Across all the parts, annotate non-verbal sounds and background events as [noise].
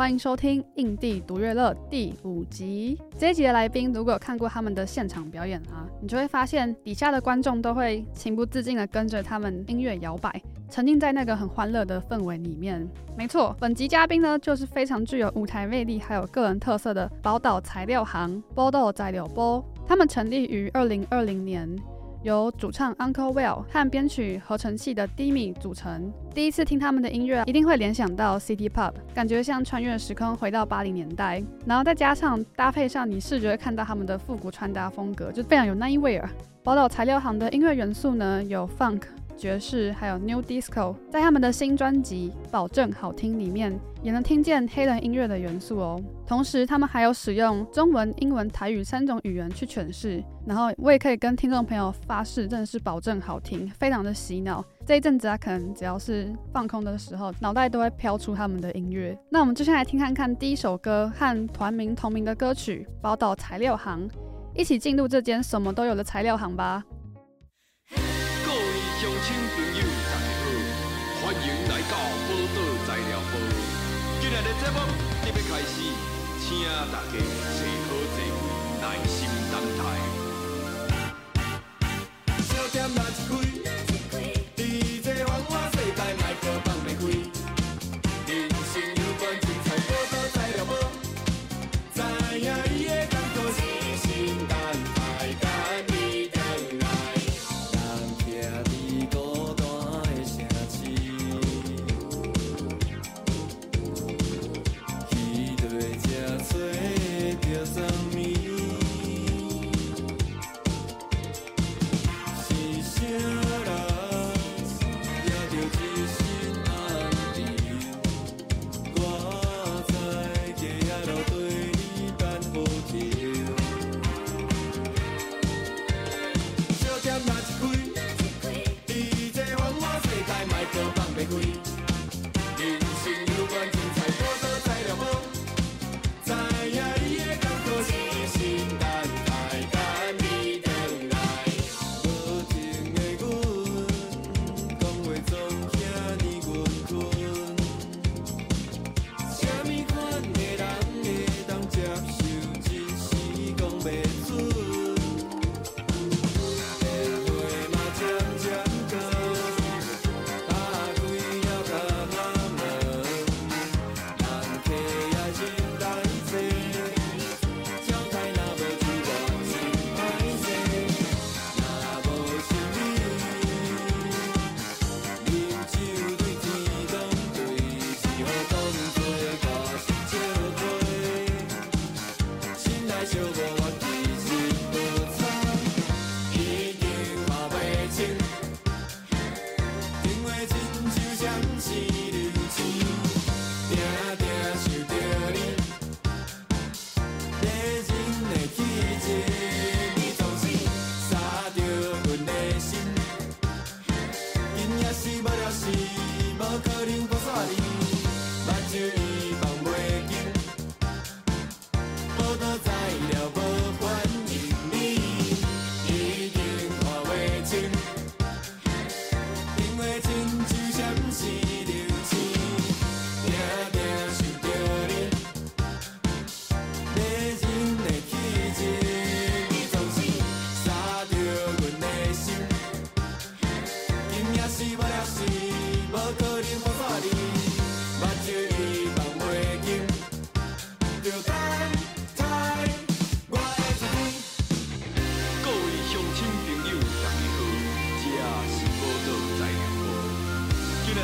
欢迎收听《印地独乐乐》第五集。这一集的来宾，如果看过他们的现场表演啊，你就会发现底下的观众都会情不自禁地跟着他们音乐摇摆，沉浸在那个很欢乐的氛围里面。没错，本集嘉宾呢，就是非常具有舞台魅力还有个人特色的宝岛材料行——宝岛材料埔。他们成立于二零二零年。由主唱 Uncle Will 和编曲合成器的 Dimi 组成。第一次听他们的音乐，一定会联想到 City Pop，感觉像穿越时空回到八零年代。然后再加上搭配上你视觉看到他们的复古穿搭风格，就非常有那一味儿。宝岛材料行的音乐元素呢，有 Funk。爵士还有 New Disco，在他们的新专辑《保证好听》里面也能听见黑人音乐的元素哦。同时，他们还有使用中文、英文、台语三种语言去诠释。然后，我也可以跟听众朋友发誓，真的是保证好听，非常的洗脑。这一阵子啊，可能只要是放空的时候，脑袋都会飘出他们的音乐。那我们就先来听看看第一首歌和团名同名的歌曲《宝岛材料行》，一起进入这间什么都有的材料行吧。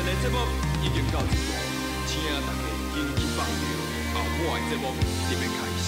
这节目已经到一步，请大家紧去放票，后半的节目就要开始。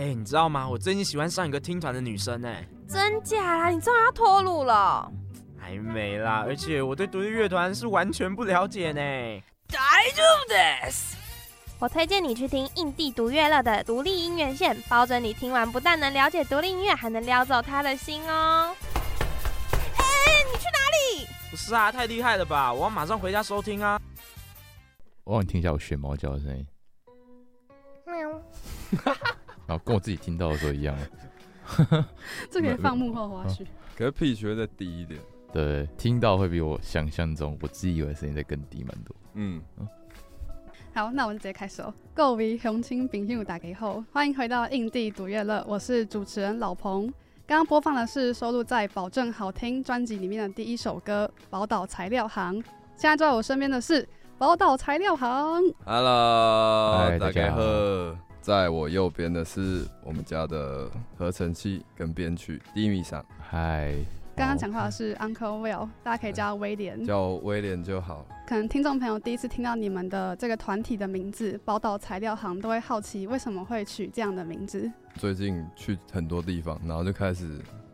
哎、欸，你知道吗？我最近喜欢上一个听团的女生哎，真假啦？你终于要脱乳了？还没啦，而且我对独立乐团是完全不了解呢。大丈夫です。我推荐你去听印地独乐乐的独立音乐线，保证你听完不但能了解独立音乐，还能撩走他的心哦。哎、欸，你去哪里？不是啊，太厉害了吧！我要马上回家收听啊。我让你听一下我学猫叫的声音。喵。[laughs] 然后跟我自己听到的时候一样，[laughs] 这可以放幕后花絮。可是 pitch 会再低一点，对，听到会比我想象中我自己以为声音再更低蛮多。嗯，好，那我们直接开始哦。各位乡亲朋友打给后，欢迎回到印地独乐乐，我是主持人老彭。刚刚播放的是收录在《保证好听》专辑里面的第一首歌《宝岛材料行》。现在坐在我身边的是宝岛材料行。Hello，大家好。在我右边的是我们家的合成器跟编曲 Dimi 桑。嗨，刚刚讲话的是 Uncle Will，大家可以叫威廉，叫威廉就好。可能听众朋友第一次听到你们的这个团体的名字“宝岛材料行”，都会好奇为什么会取这样的名字。最近去很多地方，然后就开始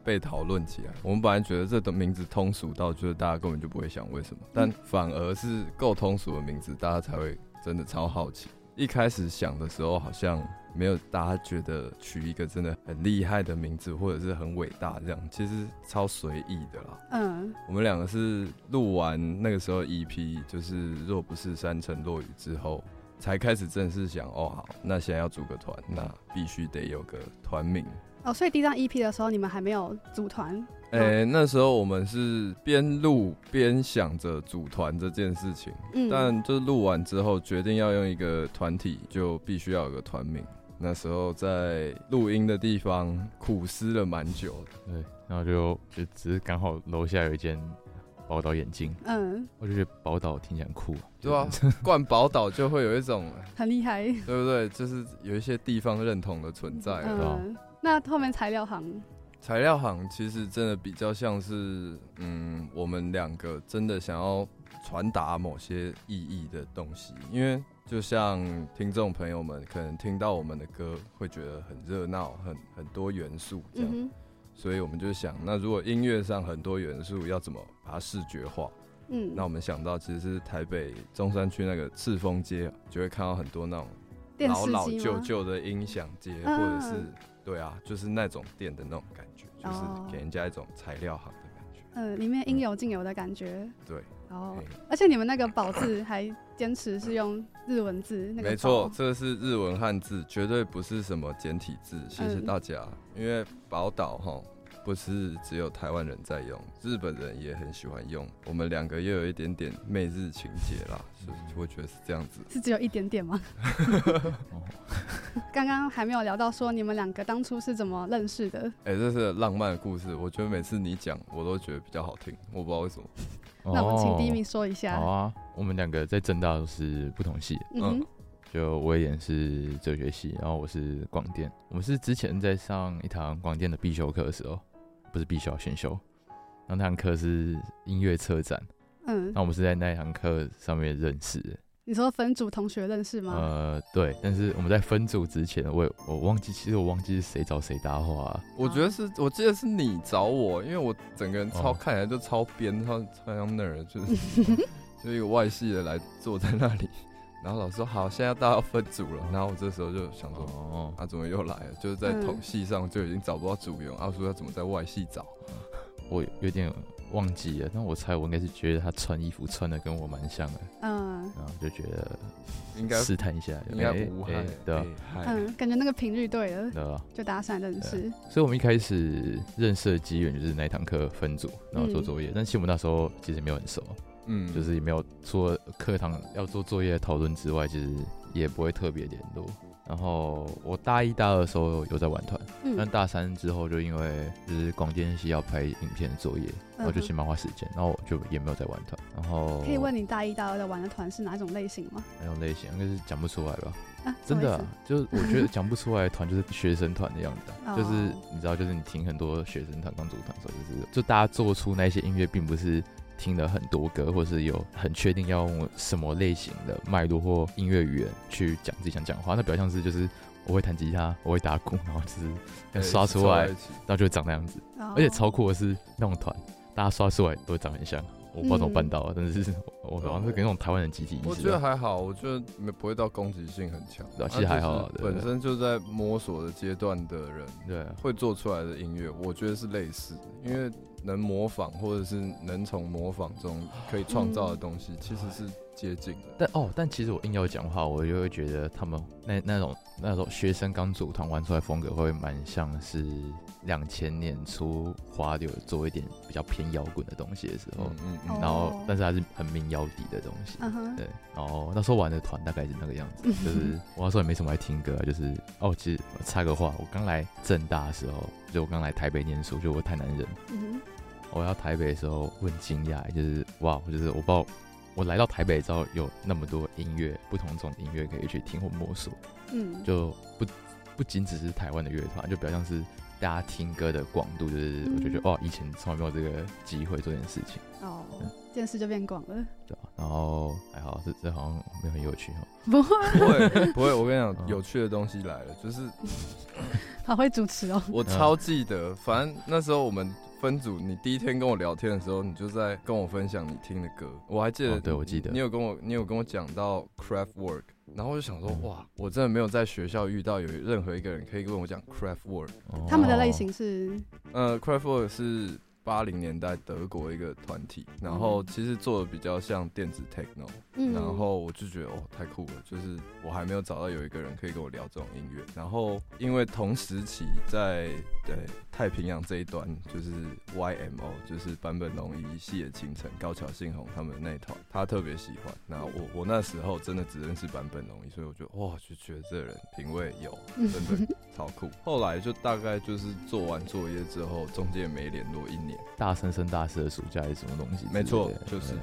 被讨论起来。我们本来觉得这的名字通俗到，就是大家根本就不会想为什么，但反而是够通俗的名字，大家才会真的超好奇。一开始想的时候，好像没有大家觉得取一个真的很厉害的名字，或者是很伟大这样，其实超随意的啦。嗯，我们两个是录完那个时候 EP，就是若不是山城落雨之后，才开始正式想，哦好，那现在要组个团，那必须得有个团名。哦，所以第一张 EP 的时候，你们还没有组团？诶、欸，那时候我们是边录边想着组团这件事情，嗯，但就是录完之后决定要用一个团体，就必须要有个团名。那时候在录音的地方苦思了蛮久的，对，然后就就只是刚好楼下有一间宝岛眼镜，嗯，我就觉得宝岛听起来很酷，对啊，冠宝岛就会有一种 [laughs] 很厉害，对不对？就是有一些地方认同的存在，嗯，对吧？那后面材料行，材料行其实真的比较像是，嗯，我们两个真的想要传达某些意义的东西。因为就像听众朋友们可能听到我们的歌，会觉得很热闹，很很多元素这样，嗯，所以我们就想，那如果音乐上很多元素，要怎么把它视觉化？嗯，那我们想到其实是台北中山区那个赤峰街，就会看到很多那种老老旧旧的音响街，或者是。对啊，就是那种店的那种感觉，就是给人家一种材料行的感觉。嗯，里面应有尽有的感觉。对。哦，而且你们那个“宝”字还坚持是用日文字，那个。没错，这个是日文汉字，绝对不是什么简体字。谢谢大家。因为宝岛哈。不是只有台湾人在用，日本人也很喜欢用。我们两个又有一点点媚日情节啦，所以我觉得是这样子。是只有一点点吗？[laughs] [laughs] 刚刚还没有聊到说你们两个当初是怎么认识的？哎、欸，这是浪漫的故事。我觉得每次你讲，我都觉得比较好听。我不知道为什么。[laughs] 那我们请第一名说一下。好啊，我们两个在政大都是不同系。嗯，就我也是哲学系，然后我是广电。我们是之前在上一堂广电的必修课的时候。不是必修，选修。然后那堂课是音乐策展，嗯，那我们是在那堂课上面认识的。你说分组同学认识吗？呃，对。但是我们在分组之前，我我忘记，其实我忘记是谁找谁搭话啊。我觉得是，我记得是你找我，因为我整个人超、哦、看起来就超编，超超像那儿，就是 [laughs] 就一个外系的来坐在那里。然后老师说好，现在大家要分组了。然后我这时候就想说，哦，他、啊、怎么又来了？就是在统系上就已经找不到组员，阿、嗯、叔、啊、要怎么在外系找？我有点忘记了，但我猜我应该是觉得他穿衣服穿的跟我蛮像的，嗯，然后就觉得应该试探一下，应该无害，对吧？嗯，感觉那个频率对了，对吧？就搭讪认识。所以我们一开始认识的机缘就是那一堂课分组，然后做作业。嗯、但其实我们那时候其实没有很熟。嗯，就是也没有除了课堂要做作业讨论之外，其实也不会特别联络。然后我大一、大二的时候有在玩团，嗯，但大三之后就因为就是广电系要拍影片的作业，然后就先蛮花时间，然后我就也没有在玩团。然后可以问你大一、大二在玩的团是哪种类型吗？哪种类型？应该是讲不出来吧？啊、真的、啊，就是我觉得讲不出来团就是学生团的样子、啊，[laughs] 就是你知道，就是你听很多学生团刚组团的时候，就是就大家做出那些音乐，并不是。听了很多歌，或是有很确定要用什么类型的脉络或音乐语言去讲自己想讲的话，那比较像是就是我会弹吉他，我会打鼓，然后就是刷出来，然后就会长那样子。而且超酷的是那种团，大家刷出来都会长很像。我不知道怎么办到的，但是我好像是给那种台湾人集体意识。我觉得还好，我觉得没不会到攻击性很强，其实还好。本身就在摸索的阶段的人，对，会做出来的音乐，我觉得是类似，因为。能模仿，或者是能从模仿中可以创造的东西，其实是接近的。但哦，但其实我硬要讲话，我就会觉得他们那那种那种学生刚组团玩出来风格，会蛮像是两千年初华流做一点比较偏摇滚的东西的时候。嗯嗯。然后，但是还是很民谣底的东西。嗯对。然后那时候玩的团大概是那个样子，[laughs] 就是我那时候也没什么爱听歌，就是哦，其实我插个话，我刚来正大的时候，就我刚来台北念书，就我太难忍。嗯我要台北的时候，我很惊讶，就是哇，就是我不知道，我来到台北之后，有那么多音乐，不同种音乐可以去听或摸索，嗯，就不不仅只是台湾的乐团，就比较像是大家听歌的广度，就是我就觉得哇，以前从来没有这个机会做这件事情，哦，件事就变广了，对，然后还好，这这好像没有很有趣哈，不会。[laughs] 不会不会，我跟你讲，有趣的东西来了，就是 [laughs] [laughs] 好会主持哦，我超记得，反正那时候我们。分组，你第一天跟我聊天的时候，你就在跟我分享你听的歌。我还记得，哦、对，我记得，你有跟我，你有跟我讲到 Craftwork，然后我就想说，哇，我真的没有在学校遇到有任何一个人可以跟我讲 Craftwork。他们的类型是，呃，Craftwork 是。八零年代德国一个团体，然后其实做的比较像电子 techno，嗯，然后我就觉得哦太酷了，就是我还没有找到有一个人可以跟我聊这种音乐。然后因为同时期在对太平洋这一端，就是 YMO，就是坂本龙一、细野晴臣、高桥幸宏他们那一团，他特别喜欢。然后我我那时候真的只认识坂本龙一，所以我觉得哇，就觉得这个人品味有，真的超酷。后来就大概就是做完作业之后，中间没联络一年。大三升大四的暑假还是什么东西？没错，就是。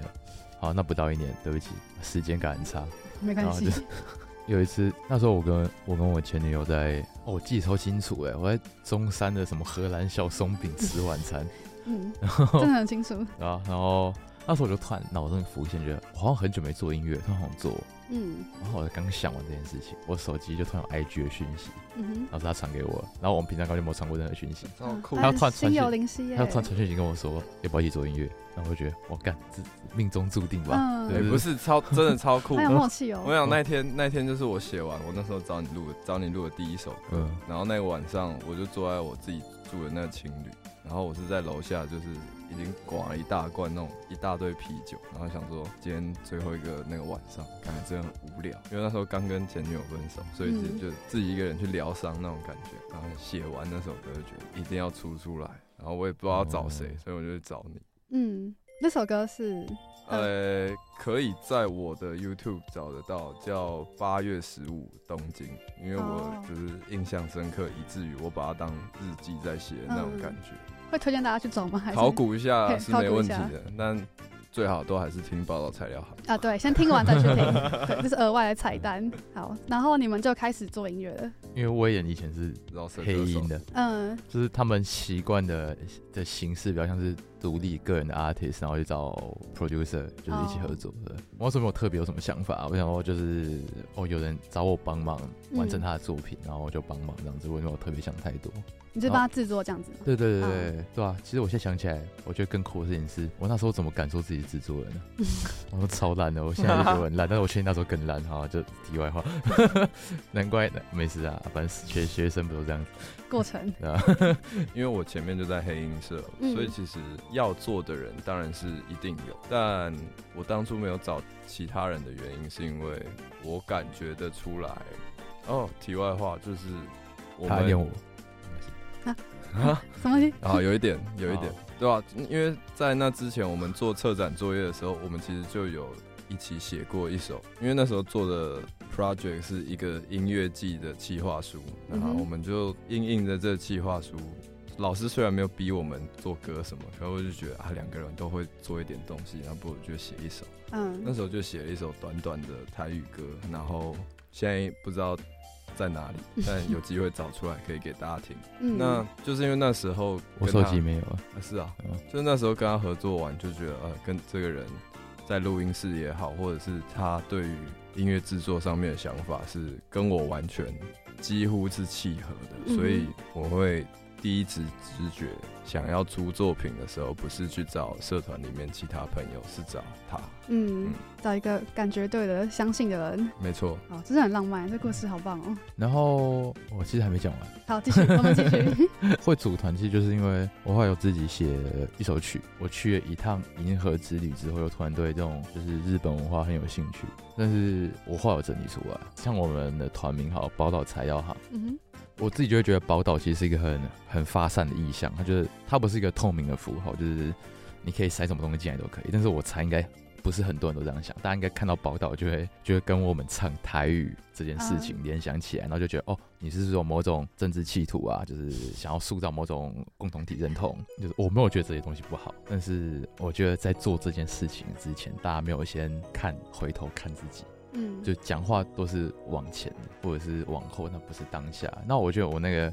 好，那不到一年，对不起，时间感很差。没关系。[laughs] 有一次，那时候我跟我跟我前女友在，哦，我记得超清楚哎，我在中山的什么荷兰小松饼吃晚餐。嗯，真的很清楚。[laughs] 啊，然后那时候我就突然脑中浮现，觉得我好像很久没做音乐，突然好想做。嗯，然后我刚想完这件事情，我手机就突然有 IG 的讯息，嗯哼，然后是他传给我，然后我们平常根本就没有传过任何讯息，超酷，他要突然传讯，他突然传讯息跟我说要不要一起做音乐，然后我就觉得我干，这命中注定吧，嗯、对，不是超真的超酷，很有默契哦。我想那天那天就是我写完，我那时候找你录找你录的第一首歌，嗯，然后那个晚上我就坐在我自己。住的那个情侣，然后我是在楼下，就是已经灌了一大罐那种一大堆啤酒，然后想说今天最后一个那个晚上，感觉真的很无聊，因为那时候刚跟前女友分手，所以就自己一个人去疗伤那种感觉。然后写完那首歌，就觉得一定要出出来，然后我也不知道要找谁，所以我就去找你。嗯，那首歌是。呃，可以在我的 YouTube 找得到，叫八月十五东京，因为我就是印象深刻，以至于我把它当日记在写的那种感觉。嗯、会推荐大家去走吗？还是考古一下是没问题的，但最好都还是听报道材料好。啊，对，先听完再去听，[laughs] 对，这是额外的彩蛋。好，然后你们就开始做音乐了。因为威严以前是黑音的，嗯，就是他们习惯的的形式比较像是。独立个人的 artist，然后去找 producer，就是一起合作的。我那时候没有特别有什么想法，我想说就是哦，有人找我帮忙完成他的作品，嗯、然后我就帮忙这样子，我没有特别想太多。你就帮他制作这样子？对对对对对，啊、对啊。其实我现在想起来，我觉得更酷的事情是我那时候怎么敢说自己是制作人呢？我说超烂的，我现在就觉得很烂，但是我确定那时候更烂哈。就题外话，难怪没事啊，反正学学生不都这样子。过程 [laughs] 啊，因为我前面就在黑音社，嗯、所以其实要做的人当然是一定有，但我当初没有找其他人的原因，是因为我感觉得出来。哦，题外话就是我他念我。啊 [laughs] 啊，什么东西？啊，有一点，有一点，哦、对吧、啊？因为在那之前，我们做策展作业的时候，我们其实就有一起写过一首，因为那时候做的 project 是一个音乐季的企划书，然后我们就印印着这个企划书。老师虽然没有逼我们做歌什么，可是我就觉得啊，两个人都会做一点东西，然后不如就写一首。嗯，那时候就写了一首短短的台语歌，然后现在不知道。在哪里？[laughs] 但有机会找出来可以给大家听。嗯、那就是因为那时候我手机没有啊。是啊，嗯、就是那时候跟他合作完，就觉得呃，跟这个人在录音室也好，或者是他对于音乐制作上面的想法是跟我完全几乎是契合的，嗯、所以我会。第一次直觉想要出作品的时候，不是去找社团里面其他朋友，是找他。嗯，嗯，找一个感觉对的、相信的人。没错。哦，真是很浪漫，这故事好棒哦。然后我其实还没讲完。好，继续，我们继续。[laughs] 会组团其实就是因为我后来有自己写一首曲。我去了一趟银河之旅之后，又突然对这种就是日本文化很有兴趣。但是我后来有整理出来，像我们的团名好，宝岛材料行。嗯哼。我自己就会觉得宝岛其实是一个很很发散的意象，它就是它不是一个透明的符号，就是你可以塞什么东西进来都可以。但是我猜应该不是很多人都这样想，大家应该看到宝岛就会 [laughs] 就会跟我们唱台语这件事情联想起来，然后就觉得哦，你是说某种政治企图啊，就是想要塑造某种共同体认同。就是我没有觉得这些东西不好，但是我觉得在做这件事情之前，大家没有先看回头看自己。嗯，就讲话都是往前或者是往后，那不是当下。那我觉得我那个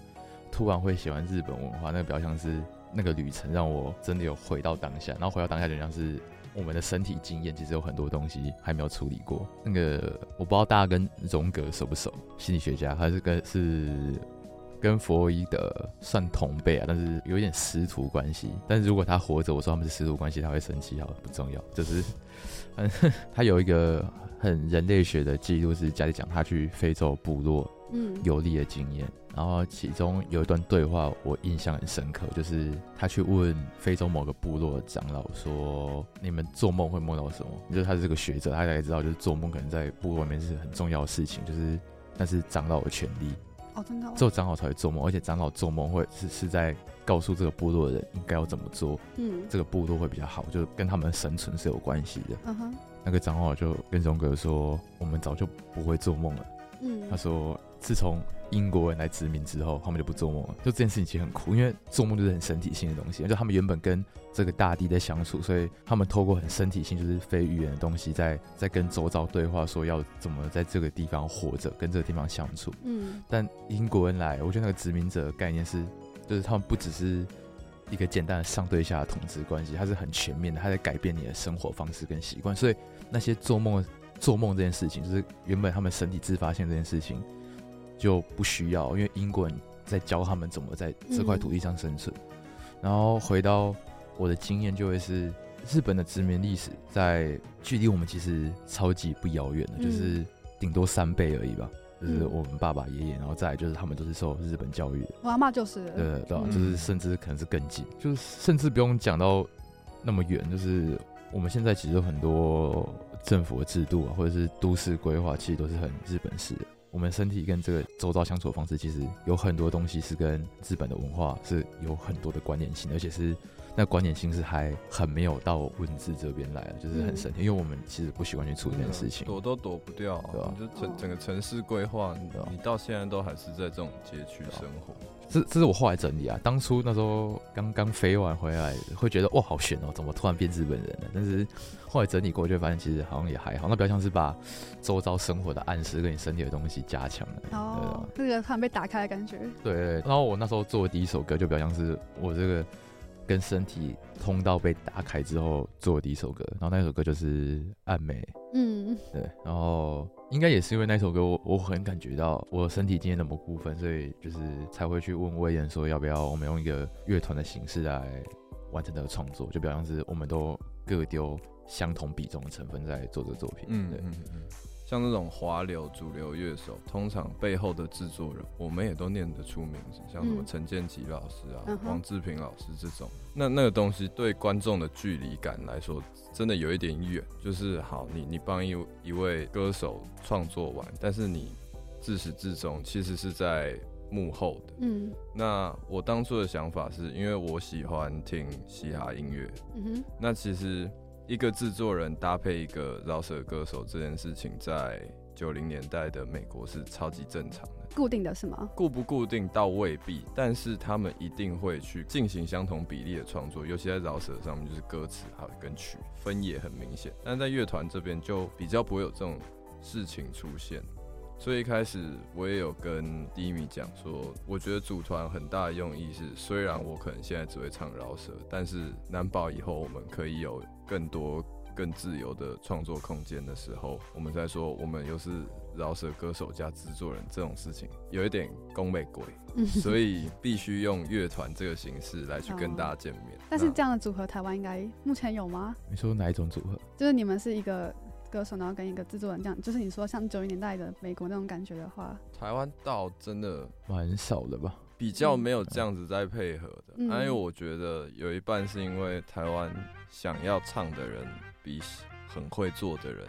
突然会喜欢日本文化，那个比较像是那个旅程让我真的有回到当下，然后回到当下就像是我们的身体经验，其实有很多东西还没有处理过。那个我不知道大家跟荣格熟不熟，心理学家还是跟是跟弗洛伊德算同辈啊，但是有一点师徒关系。但是如果他活着，我说他们是师徒关系，他会生气，好不重要，就是嗯，他有一个。很人类学的记录是家里讲他去非洲部落游历的经验，嗯、然后其中有一段对话我印象很深刻，就是他去问非洲某个部落的长老说：“你们做梦会梦到什么？”就是他是个学者，他才知道就是做梦可能在部落里面是很重要的事情，就是那是长老的权利。哦，真的、哦，只有长老才会做梦，而且长老做梦会是是在告诉这个部落的人应该要怎么做，嗯，这个部落会比较好，就跟他们生存是有关系的。嗯哼。那个长老就跟荣格说：“我们早就不会做梦了。”嗯，他说：“自从英国人来殖民之后，他们就不做梦了。就这件事情其实很酷，因为做梦就是很身体性的东西。就他们原本跟这个大地在相处，所以他们透过很身体性，就是非语言的东西在，在在跟周遭对话，说要怎么在这个地方活着，跟这个地方相处。嗯，但英国人来，我觉得那个殖民者的概念是，就是他们不只是。”一个简单的上对下的统治关系，它是很全面的，它在改变你的生活方式跟习惯。所以那些做梦、做梦这件事情，就是原本他们身体自发性这件事情就不需要，因为英国人在教他们怎么在这块土地上生存。嗯、然后回到我的经验，就会是日本的殖民历史，在距离我们其实超级不遥远的，就是顶多三倍而已吧。就是我们爸爸、爷爷，然后再来就是他们都是受日本教育的。我阿妈就是，对对对，嗯就是甚至可能是更近，就是甚至不用讲到那么远，就是我们现在其实有很多政府的制度啊，或者是都市规划，其实都是很日本式的。我们身体跟这个周遭相处的方式，其实有很多东西是跟日本的文化是有很多的关联性，而且是那关联性是还很没有到文字这边来的，就是很神奇。因为我们其实不喜欢去处理这件事情，躲都躲不掉、啊，对吧、就整整个城市规划，你你到现在都还是在这种街区生活。这这是我后来整理啊，当初那时候刚刚飞完回来，会觉得哇好悬哦，怎么突然变日本人了？但是后来整理过，就会发现其实好像也还好，那比较像是把周遭生活的暗示跟你身体的东西加强了。哦，这个突然被打开的感觉。对，对，然后我那时候做的第一首歌，就比较像是我这个跟身体通道被打开之后做的第一首歌，然后那首歌就是《暗美》。嗯，对，然后应该也是因为那首歌我，我我很感觉到我身体今天的某部分，所以就是才会去问魏延说，要不要我们用一个乐团的形式来完成这个创作，就比较像是我们都各丢相同比重的成分在做这个作品。嗯，对。嗯嗯像那种华流主流乐手，通常背后的制作人，我们也都念得出名字，像什么陈建骐老师啊、嗯、黄志平老师这种。那那个东西对观众的距离感来说，真的有一点远。就是好，你你帮一一位歌手创作完，但是你自始至终其实是在幕后的。嗯。那我当初的想法是因为我喜欢听嘻哈音乐。嗯哼。那其实。一个制作人搭配一个饶舌歌手这件事情，在九零年代的美国是超级正常的。固定的是吗？固不固定倒未必，但是他们一定会去进行相同比例的创作，尤其在饶舌上面，就是歌词还有跟曲分也很明显。但在乐团这边就比较不会有这种事情出现。所以一开始我也有跟 Dimi 讲说，我觉得组团很大的用意是，虽然我可能现在只会唱饶舌，但是难保以后我们可以有更多更自由的创作空间的时候，我们在说我们又是饶舌歌手加制作人这种事情，有一点宫美鬼，所以必须用乐团这个形式来去跟大家见面。[laughs] 但是这样的组合，台湾应该目前有吗？你说哪一种组合？就是你们是一个。歌手，然后跟一个制作人这样，就是你说像九零年代的美国那种感觉的话，台湾倒真的蛮少的吧，比较没有这样子在配合的。因为、我觉得有一半是因为台湾想要唱的人比很会做的人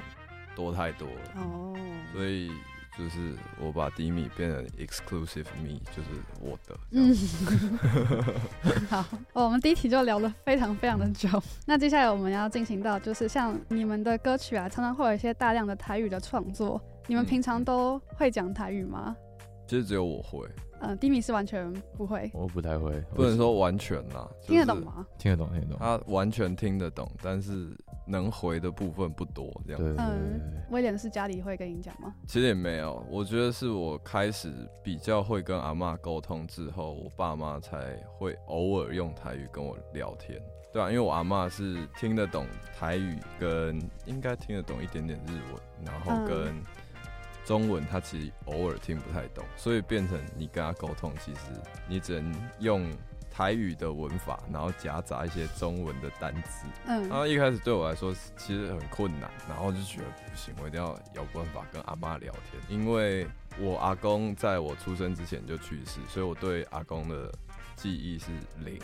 多太多了，哦，所以。就是我把 Dimi 变成 exclusive me，就是我的。嗯，[laughs] 好，哦，我们第一题就聊了非常非常的久。那接下来我们要进行到，就是像你们的歌曲啊，常常会有一些大量的台语的创作。你们平常都会讲台语吗？其实只有我会。嗯，Dimi 是完全不会。我不太会，不能说完全啦。听得懂吗？听得懂，听得懂。他完全听得懂，但是。能回的部分不多，这样子。嗯，威廉是家里会跟你讲吗？其实也没有，我觉得是我开始比较会跟阿嬷沟通之后，我爸妈才会偶尔用台语跟我聊天，对啊，因为我阿嬷是听得懂台语，跟应该听得懂一点点日文，然后跟中文，他其实偶尔听不太懂，所以变成你跟他沟通，其实你只能用。台语的文法，然后夹杂一些中文的单字，嗯，然后一开始对我来说其实很困难，然后就觉得不行，我一定要有办法。跟阿妈聊天，因为我阿公在我出生之前就去世，所以我对阿公的记忆是零，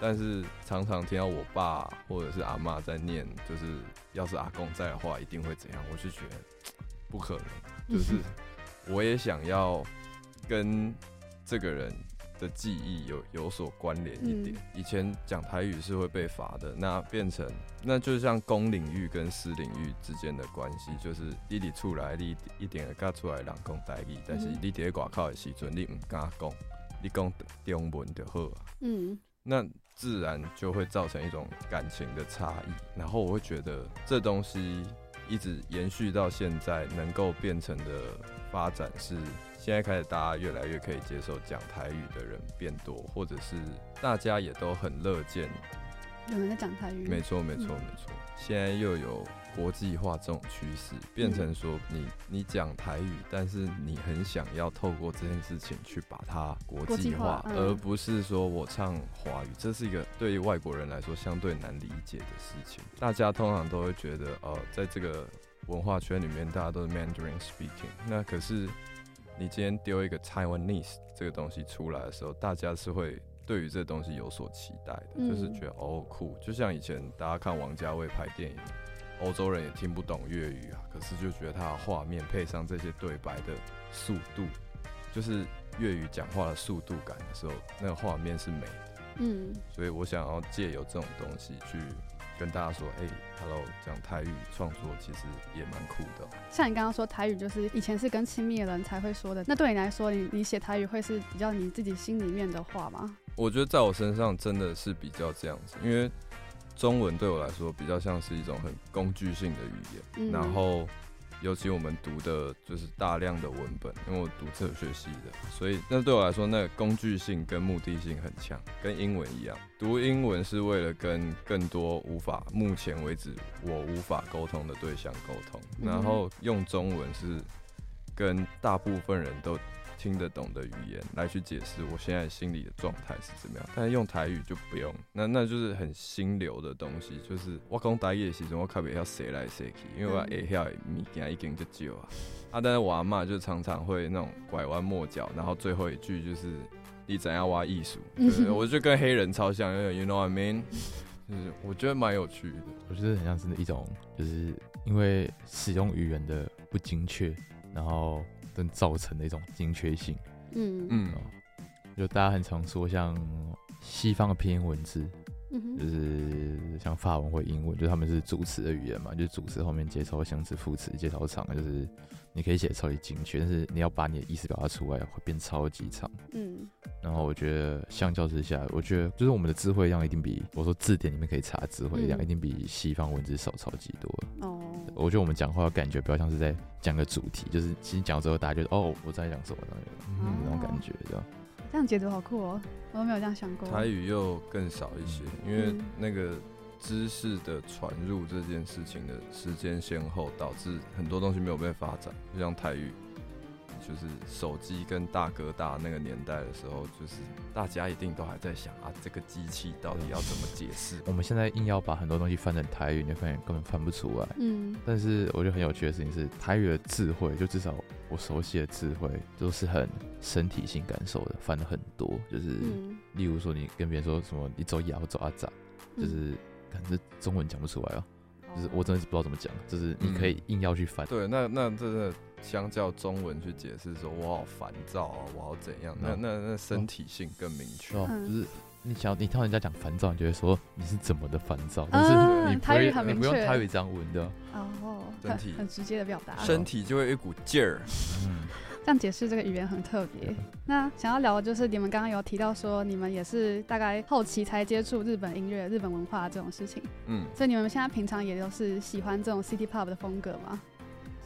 但是常常听到我爸或者是阿妈在念，就是要是阿公在的话，一定会怎样，我就觉得不可能，就是我也想要跟这个人。的记忆有有所关联一点。以前讲台语是会被罚的，那变成那就像公领域跟私领域之间的关系，就是你里出来你一点会甲出来人讲台语，但是你伫外口的时阵你唔敢讲，你讲中文就好啊。嗯，那自然就会造成一种感情的差异。然后我会觉得这东西一直延续到现在，能够变成的发展是。现在开始，大家越来越可以接受讲台语的人变多，或者是大家也都很乐见有人在讲台语。没错，没错，没错。现在又有国际化这种趋势，变成说你你讲台语，但是你很想要透过这件事情去把它国际化，而不是说我唱华语，这是一个对于外国人来说相对难理解的事情。大家通常都会觉得，哦，在这个文化圈里面，大家都是 Mandarin speaking，那可是。你今天丢一个 Taiwanese 这个东西出来的时候，大家是会对于这东西有所期待的，嗯、就是觉得哦酷，就像以前大家看王家卫拍电影，欧洲人也听不懂粤语啊，可是就觉得它的画面配上这些对白的速度，就是粤语讲话的速度感的时候，那个画面是美的。嗯，所以我想要借由这种东西去跟大家说，哎、欸、，Hello，讲台语创作其实也蛮酷的。像你刚刚说台语，就是以前是跟亲密的人才会说的，那对你来说，你你写台语会是比较你自己心里面的话吗？我觉得在我身上真的是比较这样子，因为中文对我来说比较像是一种很工具性的语言，嗯、然后。尤其我们读的就是大量的文本，因为我读哲学系的，所以那对我来说，那个工具性跟目的性很强，跟英文一样。读英文是为了跟更多无法目前为止我无法沟通的对象沟通，然后用中文是跟大部分人都。听得懂的语言来去解释我现在心里的状态是怎么样，但是用台语就不用，那那就是很心流的东西，就是我讲台语的时候，我特别要写来写去，因为我会晓的物件已经就少啊。[laughs] 啊，但是我阿嬷就常常会那种拐弯抹角，然后最后一句就是你怎样挖艺术，对，我就跟黑人超像，因为 you know what I mean，就是我觉得蛮有趣的，我觉得很像是一种，就是因为使用语言的不精确，然后。造成的一种精确性，嗯。嗯，就大家很常说，像西方的拼音文字，嗯、哼就是像法文或英文，就他们是主词的语言嘛，就是主词后面接超相似副词，接超长，就是你可以写超级精确，但是你要把你的意思表达出来，会变超级长，嗯。然后我觉得相较之下，我觉得就是我们的智慧量一定比我说字典里面可以查的词汇量一定比西方文字少超级多。哦。我觉得我们讲话感觉比较像是在讲个主题，就是其实讲之后大家觉得哦，我在讲什么那种，嗯，那种感觉，对吧？这样解读好酷哦，我都没有这样想过。台语又更少一些，因为那个知识的传入这件事情的时间先后，导致很多东西没有被发展，就像台语。就是手机跟大哥大那个年代的时候，就是大家一定都还在想啊，这个机器到底要怎么解释？我们现在硬要把很多东西翻成台语，你发现根本翻不出来。嗯。但是我觉得很有趣的事情是，台语的智慧，就至少我熟悉的智慧，都是很身体性感受的，翻了很多。就是，例如说你跟别人说什么，你走牙走啊咋，就是可能是中文讲不出来啊。就是我真的是不知道怎么讲，就是你可以硬要去翻。对，那那真的。相较中文去解释说，我好烦躁啊，我好怎样？那那那身体性更明确。哦，就是你想你听人家讲烦躁，你就会说你是怎么的烦躁？但是你不会，你不用台语这样问的。哦，身体很直接的表达，身体就会一股劲儿。嗯，这样解释这个语言很特别。那想要聊的就是你们刚刚有提到说，你们也是大概后期才接触日本音乐、日本文化这种事情。嗯，所以你们现在平常也都是喜欢这种 City Pop 的风格吗？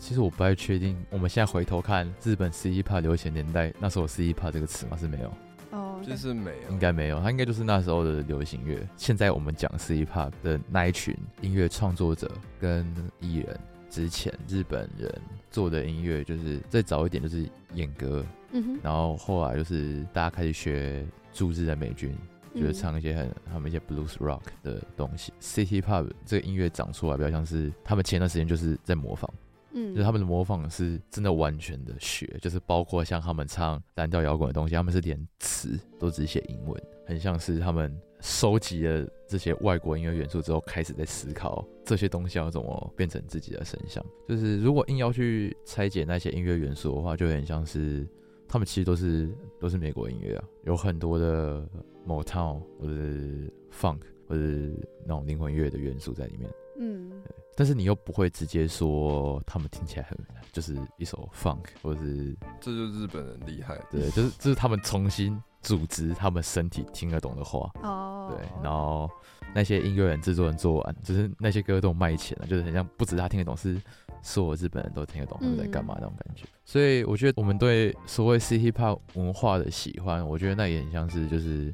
其实我不太确定，我们现在回头看日本 City Pop 流行年代，那时候 City Pop 这个词吗？是没有哦，就是没有，应该没有，它应该就是那时候的流行乐。现在我们讲 City Pop 的那一群音乐创作者跟艺人，之前日本人做的音乐，就是再早一点就是演歌，嗯哼，然后后来就是大家开始学驻日的美军，就是唱一些很他们一些 blues rock 的东西。City Pop 这个音乐长出来，比较像是他们前段时间就是在模仿。嗯，就是他们的模仿是真的完全的学，就是包括像他们唱蓝调摇滚的东西，他们是连词都只写英文，很像是他们收集了这些外国音乐元素之后，开始在思考这些东西要怎么变成自己的声响。就是如果硬要去拆解那些音乐元素的话，就很像是他们其实都是都是美国音乐啊，有很多的 Motown 或者是 Funk 或者是那种灵魂乐的元素在里面。嗯。但是你又不会直接说他们听起来很就是一首 funk，或是这就是日本人厉害，对，就是就是他们重新组织他们身体听得懂的话，哦，对，然后那些音乐人制作人做完，就是那些歌都卖钱了，就是很像不止他听得懂，是所有日本人都听得懂他们在干嘛那种感觉。嗯、所以我觉得我们对所谓 City Pop 文化的喜欢，我觉得那也很像是就是。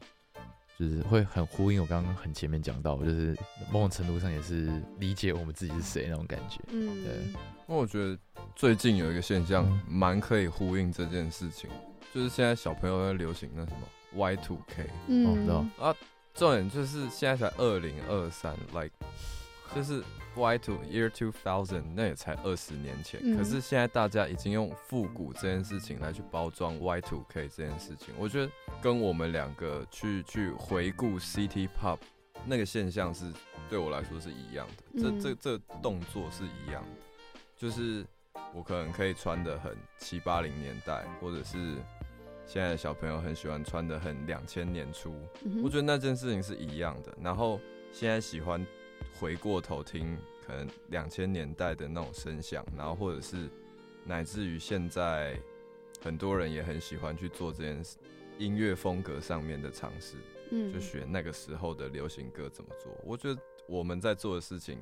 就是会很呼应我刚刚很前面讲到，就是某种程度上也是理解我们自己是谁那种感觉。嗯，对。那我觉得最近有一个现象蛮可以呼应这件事情，就是现在小朋友在流行那什么 Y2K。嗯，知道啊。重点就是现在才二零二三，like 就是 Y two Year two thousand，那也才二十年前，嗯。可是现在大家已经用复古这件事情来去包装 Y two K 这件事情，我觉得跟我们两个去去回顾 City Pop 那个现象是对我来说是一样的，嗯。这这这动作是一样的，就是我可能可以穿的很七八零年代，或者是现在的小朋友很喜欢穿的很两千年初，嗯我觉得那件事情是一样的。然后现在喜欢回过头听可能两千年代的那种声响，然后或者是乃至于现在很多人也很喜欢去做这件事，音乐风格上面的尝试，嗯就学那个时候的流行歌怎么做。我觉得我们在做的事情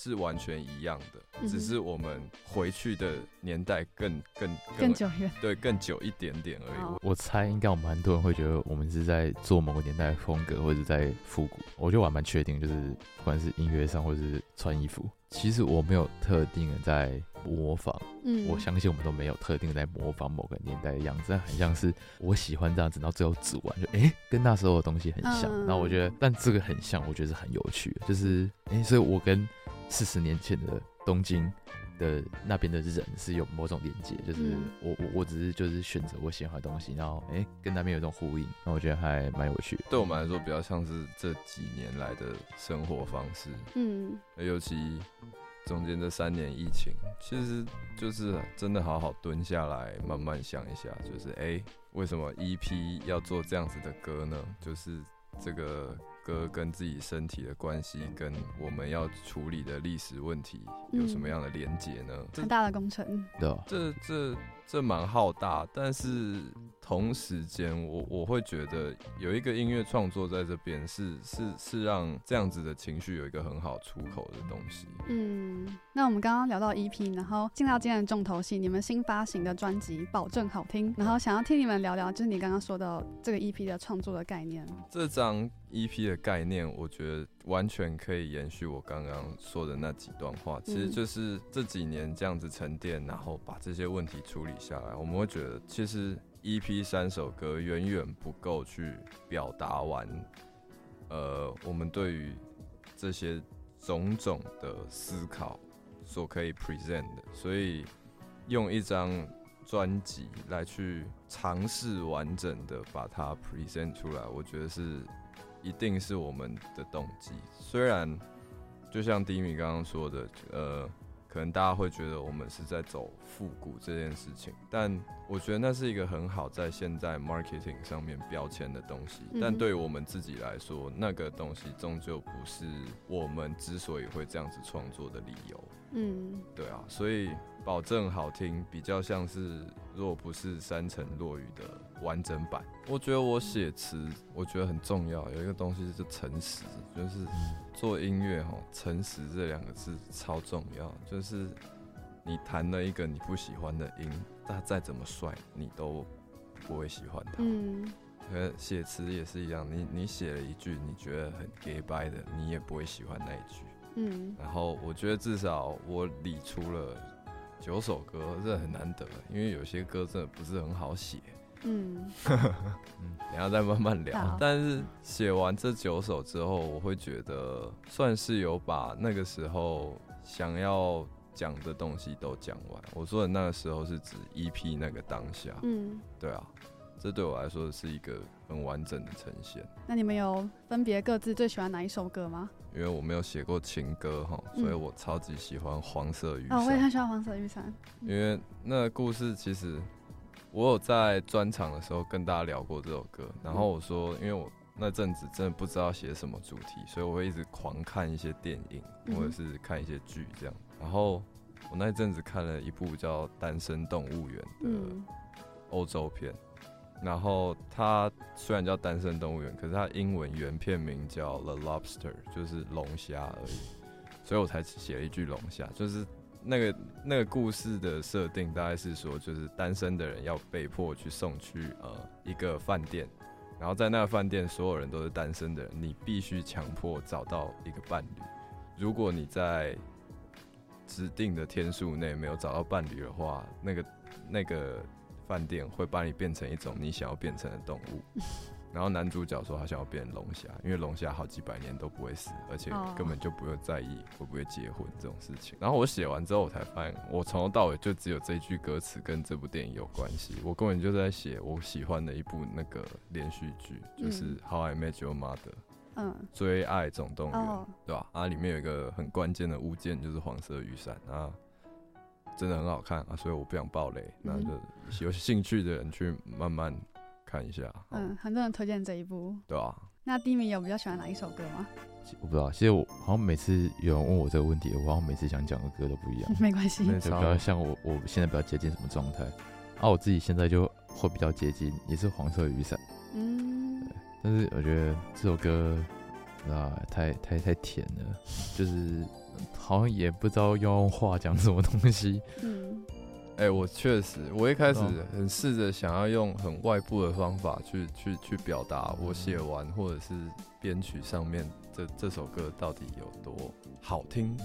是完全一样的，嗯只是我们回去的年代更更更久远。对更久一点点而已。好我猜应该我们蛮多人会觉得我们是在做某个年代的风格，或者在复古。我觉得我还蛮确定，就是不管是音乐上或者是穿衣服，其实我没有特定的在模仿。嗯，我相信我们都没有特定在模仿某个年代的样子，但很像是我喜欢这样子，然后最后组完就哎、诶跟那时候的东西很像。嗯我觉得，但这个很像，我觉得是很有趣的，就是哎、诶所以我跟四十年前的东京的那边的人是有某种连接，就是嗯我我我只是就是选择我喜欢的东西，然后哎、诶跟那边有一种呼应，那我觉得还蛮有趣的。对我们来说，比较像是这几年来的生活方式，嗯尤其中间这三年疫情，其实就是真的好好蹲下来，慢慢想一下，就是哎、诶为什么 EP 要做这样子的歌呢？就是这个歌跟自己身体的关系，跟我们要处理的历史问题有什么样的连结呢？这很大的工程。这这这蛮浩大，但是同时间，我我会觉得有一个音乐创作在这边是是是让这样子的情绪有一个很好出口的东西。嗯，那我们刚刚聊到 EP，然后进到今天的重头戏，你们新发行的专辑保证好听，然后想要听你们聊聊，就是你刚刚说到这个 EP 的创作的概念。这张 EP 的概念，我觉得完全可以延续我刚刚说的那几段话，其实就是这几年这样子沉淀，然后把这些问题处理下来，我们会觉得其实 EP 三首歌远远不够去表达完，呃，我们对于这些种种的思考所可以 present 的，所以用一张专辑来去尝试完整的把它 present 出来，我觉得是一定是我们的动机。虽然就像迪米刚刚说的，呃，可能大家会觉得我们是在走复古这件事情，但我觉得那是一个很好在现在 marketing 上面标签的东西。嗯但对于我们自己来说，那个东西终究不是我们之所以会这样子创作的理由。嗯对啊，所以保证好听，比较像是若不是山城落雨的完整版。我觉得我写词，我觉得很重要，有一个东西是诚实，就是做音乐哈，诚实这两个字超重要。就是你弹了一个你不喜欢的音，那再怎么帅，你都不会喜欢它。嗯呃，写词也是一样，你你写了一句你觉得很 gay 掰的，你也不会喜欢那一句。嗯然后我觉得至少我理出了九首歌，这很难得，因为有些歌真的不是很好写，嗯等一下再慢慢聊。但是写完这九首之后，我会觉得算是有把那个时候想要讲的东西都讲完。我说的那个时候是指 EP 那个当下，嗯。对啊，这对我来说是一个很完整的呈现。那你们有分别各自最喜欢哪一首歌吗？因为我没有写过情歌哈，嗯所以我超级喜欢黄色雨哦，我也伞。很喜欢黄色雨伞。因为那个故事其实我有在专场的时候跟大家聊过这首歌，然后我说，因为我那阵子真的不知道写什么主题，所以我会一直狂看一些电影嗯或者是看一些剧这样。然后我那阵子看了一部叫《单身动物园》的嗯。欧洲片，然后它虽然叫《单身动物园》，可是它英文原片名叫《The Lobster》，就是龙虾而已，所以我才写了一句龙虾，就是那个那个故事的设定大概是说，就是单身的人要被迫去送去呃一个饭店，然后在那个饭店所有人都是单身的人，你必须强迫找到一个伴侣，如果你在指定的天数内没有找到伴侣的话，那个那个饭店会把你变成一种你想要变成的动物。然后男主角说他想要变龙虾，因为龙虾好几百年都不会死，而且根本就不用在意会不会结婚这种事情。然后我写完之后，我才发现我从头到尾就只有这一句歌词跟这部电影有关系。我根本就在写我喜欢的一部那个连续剧，就是《How I Met Your Mother》。嗯，追爱总动员，哦、对吧？啊，里面有一个很关键的物件就是黄色雨伞啊，真的很好看啊，所以我不想爆雷，嗯、那就有兴趣的人去慢慢看一下。嗯，很多人推荐这一部，对啊。那第一名有比较喜欢哪一首歌吗？我不知道，其实我好像每次有人问我这个问题，我好像每次想讲的歌都不一样。[laughs] 没关系，就比较像我，我现在比较接近什么状态？啊，我自己现在就 [laughs] 会比较接近，也是黄色雨伞。嗯。但是我觉得这首歌啊，太太太甜了，就是好像也不知道要用话讲什么东西。嗯，哎、欸，我确实，我一开始很试着想要用很外部的方法去去去表达我写完或者是编曲上面这这首歌到底有多好听，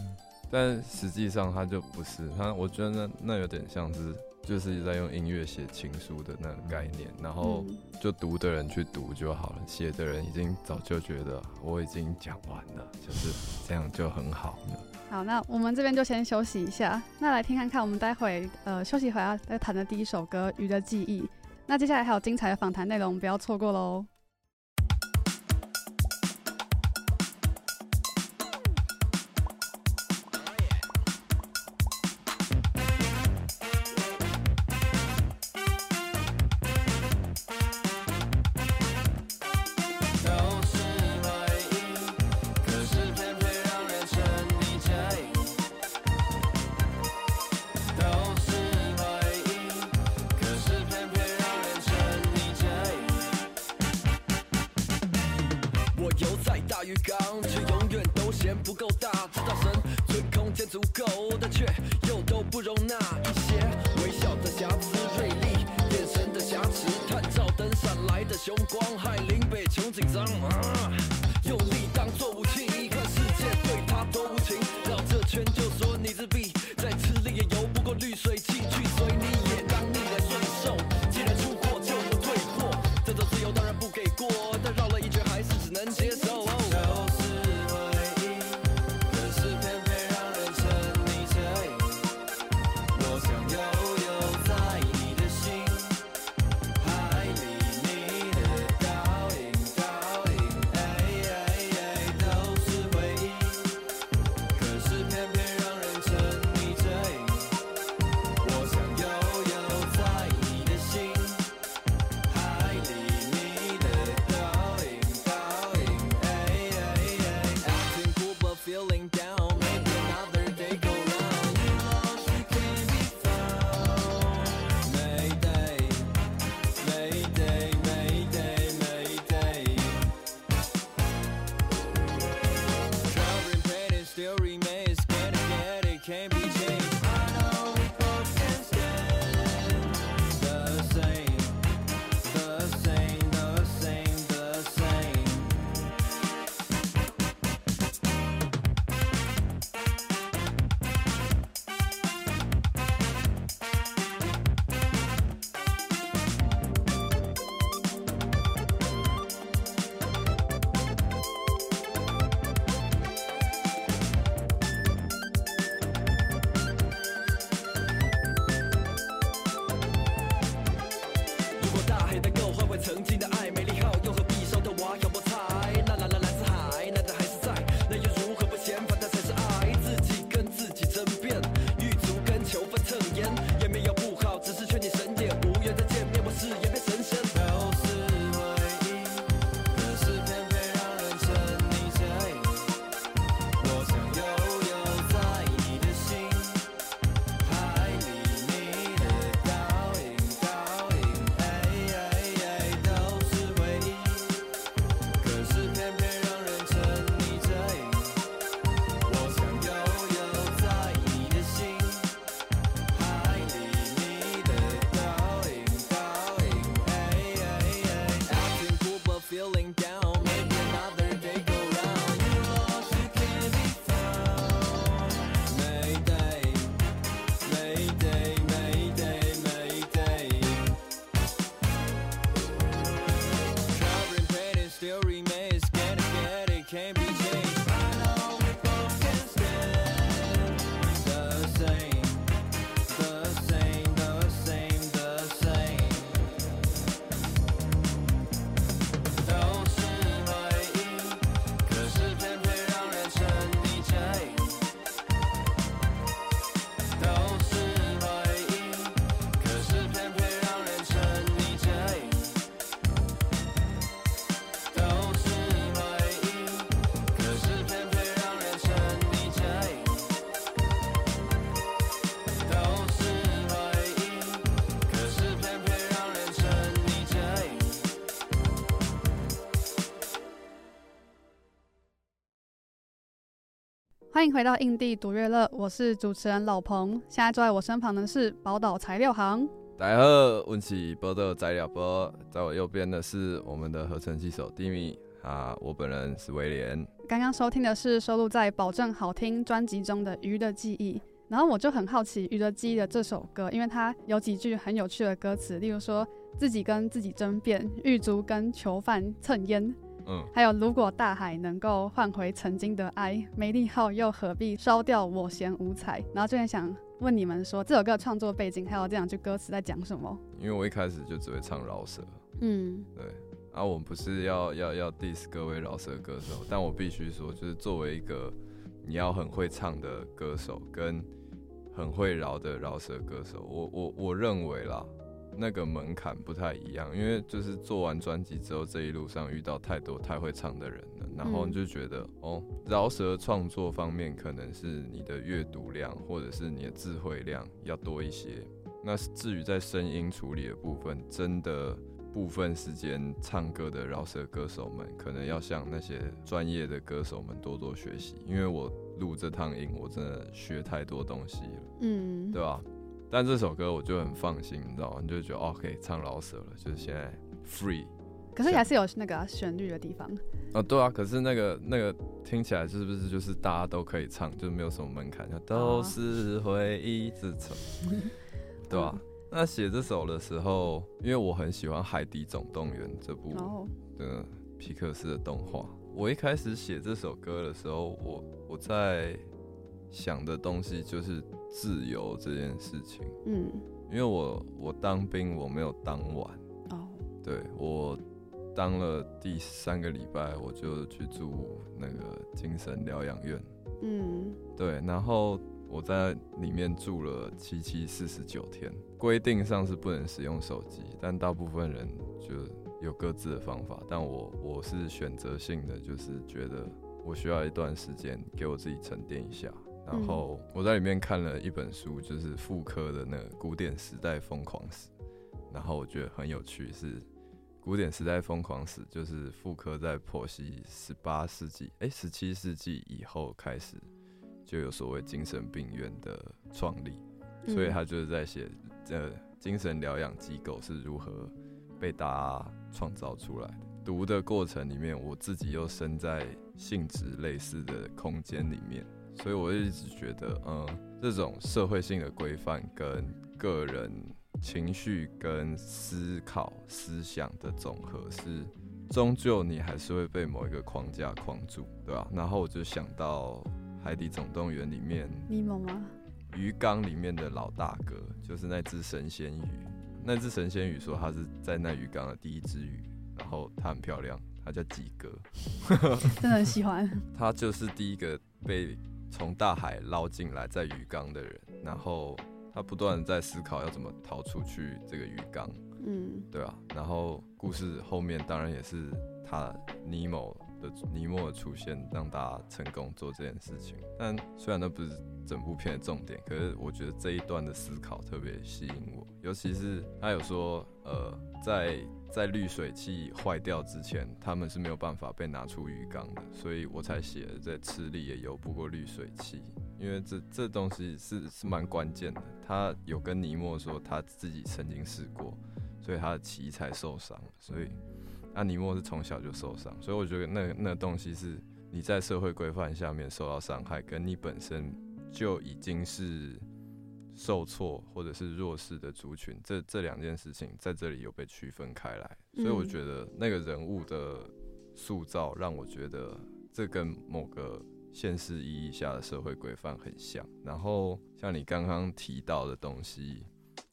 但实际上它就不是，它我觉得那那有点像是。就是在用音乐写情书的那个概念，然后就读的人去读就好了，写的人已经早就觉得我已经讲完了，就是这样就很好了。好，那我们这边就先休息一下，那来听看看我们待会呃休息回来要谈的第一首歌《鱼的记忆》，那接下来还有精彩的访谈内容，不要错过喽。欢迎回到印地独乐乐，我是主持人老彭。现在坐在我身旁的是宝岛材料行。大家好，我是宝岛材料波，在我右边的是我们的合成器手 Dimi 啊，我本人是威廉。刚刚收听的是收录在《保证好听》专辑中的《鱼的记忆》，然后我就很好奇《鱼的记忆》的这首歌，因为它有几句很有趣的歌词，例如说自己跟自己争辩，狱卒跟囚犯蹭烟。嗯，还有，如果大海能够换回曾经的爱，梅利号又何必烧掉我嫌五彩？然后就很想问你们说，这首歌的创作背景还有这两句歌词在讲什么？因为我一开始就只会唱饶舌，嗯，对，啊，我们不是要要要 diss 各位饶舌歌手，但我必须说，就是作为一个你要很会唱的歌手，跟很会饶的饶舌歌手，我我我认为啦。那个门槛不太一样，因为就是做完专辑之后，这一路上遇到太多太会唱的人了，然后你就觉得、嗯、哦，饶舌创作方面可能是你的阅读量或者是你的智慧量要多一些。那至于在声音处理的部分，真的部分时间唱歌的饶舌歌手们，可能要向那些专业的歌手们多多学习，因为我录这趟音，我真的学太多东西了，嗯，对吧？但这首歌我就很放心，你知道吗？你就觉得哦，可以唱老舍了，就是现在 free。可是还是有那个旋律的地方。哦，对啊，可是那个那个听起来是不是就是大家都可以唱，就是没有什么门槛，都是回忆自成，对吧、啊？那写这首的时候，因为我很喜欢《海底总动员》这部的皮克斯的动画，我一开始写这首歌的时候，我我在。想的东西就是自由这件事情，嗯，因为我我当兵我没有当完，哦，对，我当了第三个礼拜我就去住那个精神疗养院，嗯，对，然后我在里面住了七七四十九天，规定上是不能使用手机，但大部分人就有各自的方法，但我我是选择性的，就是觉得我需要一段时间给我自己沉淀一下。然后我在里面看了一本书，就是妇科的那个《古典时代疯狂史》，然后我觉得很有趣，是《古典时代疯狂史》，就是妇科在剖析十八世纪，哎，十七世纪以后开始就有所谓精神病院的创立，所以他就是在写这精神疗养机构是如何被大家创造出来的。读的过程里面，我自己又身在性质类似的空间里面。所以我一直觉得，嗯，这种社会性的规范跟个人情绪跟思考思想的总和是，终究你还是会被某一个框架框住，对吧？然后我就想到《海底总动员》里面，尼莫吗？鱼缸里面的老大哥就是那只神仙鱼，那只神仙鱼说它是在那鱼缸的第一只鱼，然后它很漂亮，它叫几哥，[laughs] 真的很喜欢。[laughs] 它就是第一个被。从大海捞进来在鱼缸的人，然后他不断在思考要怎么逃出去这个鱼缸，嗯，对啊，然后故事后面当然也是他尼莫的尼莫的出现，让大家成功做这件事情。但虽然那不是整部片的重点，可是我觉得这一段的思考特别吸引我，尤其是他有说，呃，在。在滤水器坏掉之前，他们是没有办法被拿出鱼缸的，所以我才写了在池里也游不过滤水器，因为这这东西是是蛮关键的。他有跟尼莫说他自己曾经试过，所以他的鳍才受伤。所以，啊，尼莫是从小就受伤，所以我觉得那那东西是你在社会规范下面受到伤害，跟你本身就已经是。受挫或者是弱势的族群，这这两件事情在这里有被区分开来，所以我觉得那个人物的塑造让我觉得这跟某个现实意义下的社会规范很像。然后像你刚刚提到的东西，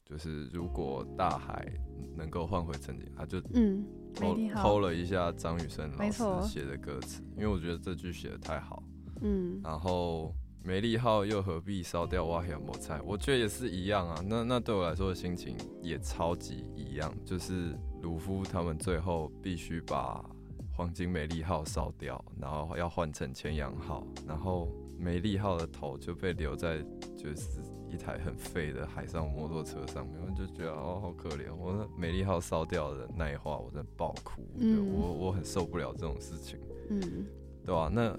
就是如果大海能够换回曾经，他就嗯，偷偷了一下张雨生老师写的歌词，因为我觉得这句写的太好。嗯，然后美丽号又何必烧掉哇黑抹菜，我觉得也是一样啊。那那对我来说的心情也超级一样，就是鲁夫他们最后必须把黄金美丽号烧掉，然后要换成千阳号，然后美丽号的头就被留在就是一台很废的海上摩托车上面，我就觉得哦好可怜。我说美丽号烧掉的那一话，我真的爆哭，我我很受不了这种事情，嗯，对吧、啊？那。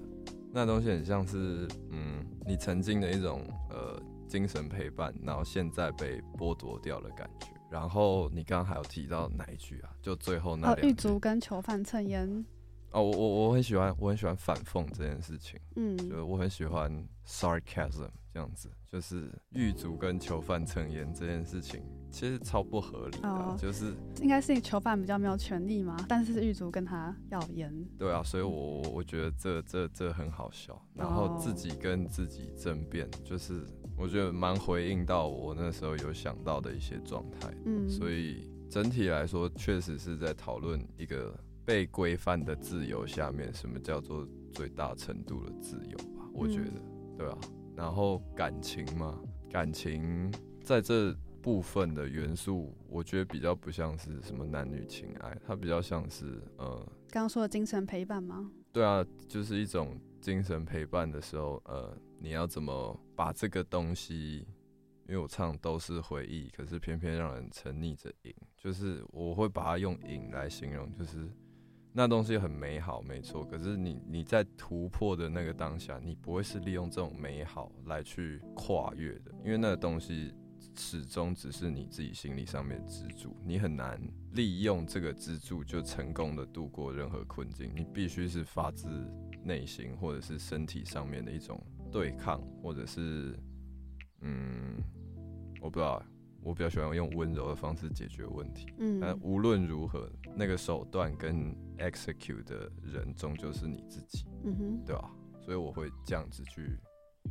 那东西很像是，嗯，你曾经的一种呃精神陪伴，然后现在被剥夺掉的感觉。然后你刚刚还有提到哪一句啊？就最后那两句。狱卒跟囚犯蹭烟。哦，我我我很喜欢，我很喜欢反讽这件事情。嗯，就是我很喜欢 sarcasm 这样子，就是狱卒跟囚犯蹭烟这件事情。其实超不合理的，哦、就是应该是囚犯比较没有权利嘛，但是狱卒跟他要烟。对啊，所以我我觉得这这这很好笑，然后自己跟自己争辩，就是我觉得蛮回应到我那时候有想到的一些状态。嗯，所以整体来说，确实是在讨论一个被规范的自由下面，什么叫做最大程度的自由吧？我觉得，嗯、对啊。然后感情嘛，感情在这。部分的元素，我觉得比较不像是什么男女情爱，它比较像是呃，刚刚说的精神陪伴吗？对啊，就是一种精神陪伴的时候，呃，你要怎么把这个东西，因为我唱都是回忆，可是偏偏让人沉溺着瘾，就是我会把它用瘾来形容，就是那东西很美好，没错，可是你你在突破的那个当下，你不会是利用这种美好来去跨越的，因为那个东西。始终只是你自己心理上面的支柱，你很难利用这个支柱就成功的度过任何困境。你必须是发自内心或者是身体上面的一种对抗，或者是嗯，我不知道，我比较喜欢用温柔的方式解决问题。嗯，但无论如何，那个手段跟 execute 的人终究是你自己。嗯哼，对吧？所以我会这样子去。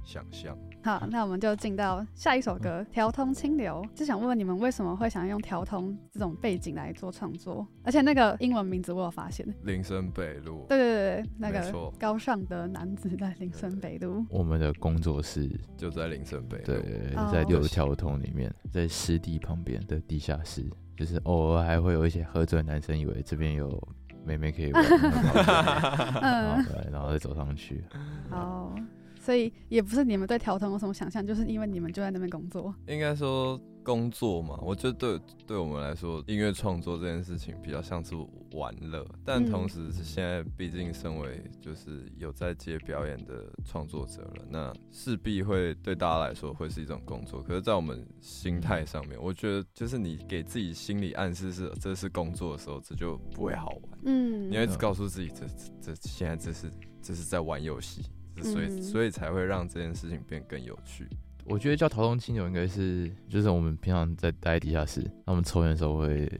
想象好，那我们就进到下一首歌《调通清流》。就想问问你们，为什么会想用调通这种背景来做创作？而且那个英文名字我有发现，林森北路。对对对，那个高尚的男子在林森北路。我们的工作室就在林森北路，对，在六条通里面，在湿地旁边的地下室，就是偶尔还会有一些喝醉的男生以为这边有妹妹可以玩，[laughs] 然后对，然后再走上去。好。所以也不是你们对调通有什么想象，就是因为你们就在那边工作。应该说工作嘛，我觉得对对我们来说，音乐创作这件事情比较像是玩乐，但同时是现在毕竟身为就是有在接表演的创作者了，那势必会对大家来说会是一种工作。可是，在我们心态上面，我觉得就是你给自己心理暗示是这是工作的时候，这就不会好玩。嗯，你要一直告诉自己，这这现在这是这是在玩游戏。所以，所以才会让这件事情变更有趣。我觉得叫逃通清酒应该是，就是我们平常在待在地下室，那我们抽烟的时候会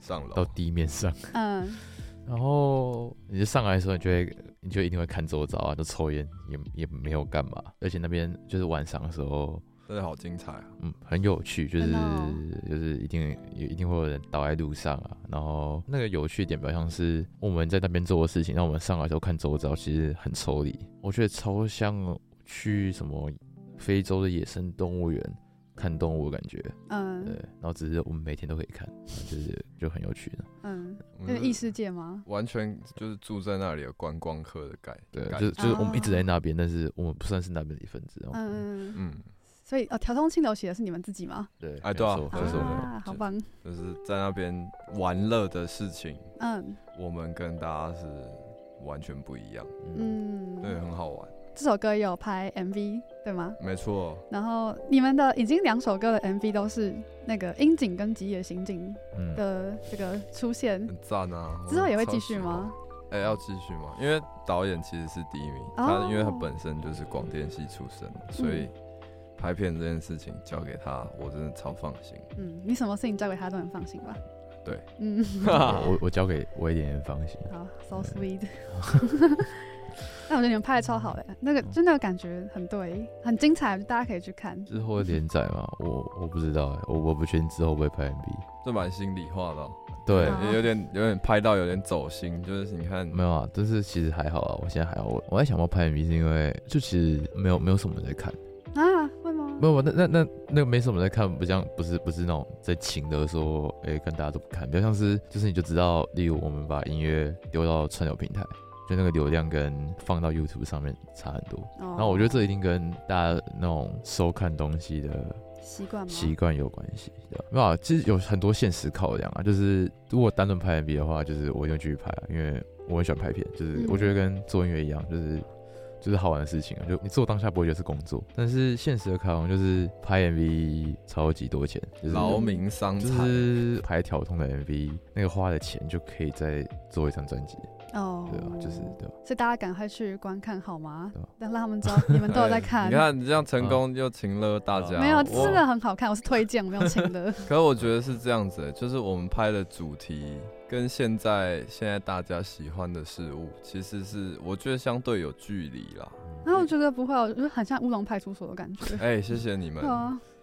上楼到地面上，嗯，然后你就上来的时候，你就会，你就一定会看周遭啊，就抽烟，也也没有干嘛，而且那边就是晚上的时候。真的好精彩啊！嗯，很有趣，就是就是一定也一定会有人倒在路上啊。然后那个有趣点，比较像是我们在那边做的事情，让我们上来之后看周遭，其实很抽离。我觉得超像去什么非洲的野生动物园看动物的感觉。嗯，对。然后只是我们每天都可以看，就是就很有趣的。嗯，那个异世界吗？完全就是住在那里的观光客的感觉。对，就是就是我们一直在那边，但是我们不算是那边的一份子。嗯嗯。所以，呃，调通清流写的是你们自己吗？对，哎，对啊，就是我们，啊，好棒，就是在那边玩乐的事情，嗯，我们跟大家是完全不一样，嗯，对，很好玩。这首歌也有拍 MV，对吗？没错。然后你们的已经两首歌的 MV 都是那个樱井跟吉野刑警的这个出现，很赞啊！之后也会继续吗？哎，要继续吗？因为导演其实是第一名，他因为他本身就是广电系出身，所以。拍片这件事情交给他，我真的超放心。嗯，你什么事情交给他都很放心吧？对，嗯，我 [laughs] 我交给我一点点放心。好，so sweet。[laughs] 那我觉得你们拍的超好的，那个真的感觉很对，很精彩，大家可以去看。之后会连载吗？我我不知道，我我不确定之后会不会拍 MV。这蛮心里话的、喔，对，也有点有点拍到有点走心，就是你看没有啊，但是其实还好啊，我现在还好。我我在想要拍 MV 是因为就其实没有没有什么人在看？没有，那那那那个没什么在看，不像不是不是那种在情的说，哎、跟大家都不看，比较像是就是你就知道，例如我们把音乐丢到串流平台。就那个流量跟放到 YouTube 上面差很多然后我觉得这一定跟大家那种收看东西的习惯习惯有关系。没有，其实有很多现实考量啊。就是如果单论拍 MV 的话，就是我一定继续拍，因为我很喜欢拍片。就是我觉得跟做音乐一样，就是就是好玩的事情啊。就你做当下不会觉得是工作，但是现实的考量就是拍 MV 超级多钱，就是劳民伤财。就是拍条通的 MV，那个花的钱就可以再做一张专辑。哦，对啊，就是对，所以大家赶快去观看好吗？让让他们知道你们都有在看。你看你这样成功又请了大家，没有，真的很好看，我是推荐，我没有请的。[laughs] 可是我觉得是这样子，就是我们拍的主题跟现在现在大家喜欢的事物，其实是我觉得相对有距离啦。那我觉得不会，我觉得很像乌龙派出所的感觉。[laughs] 哎，谢谢你们。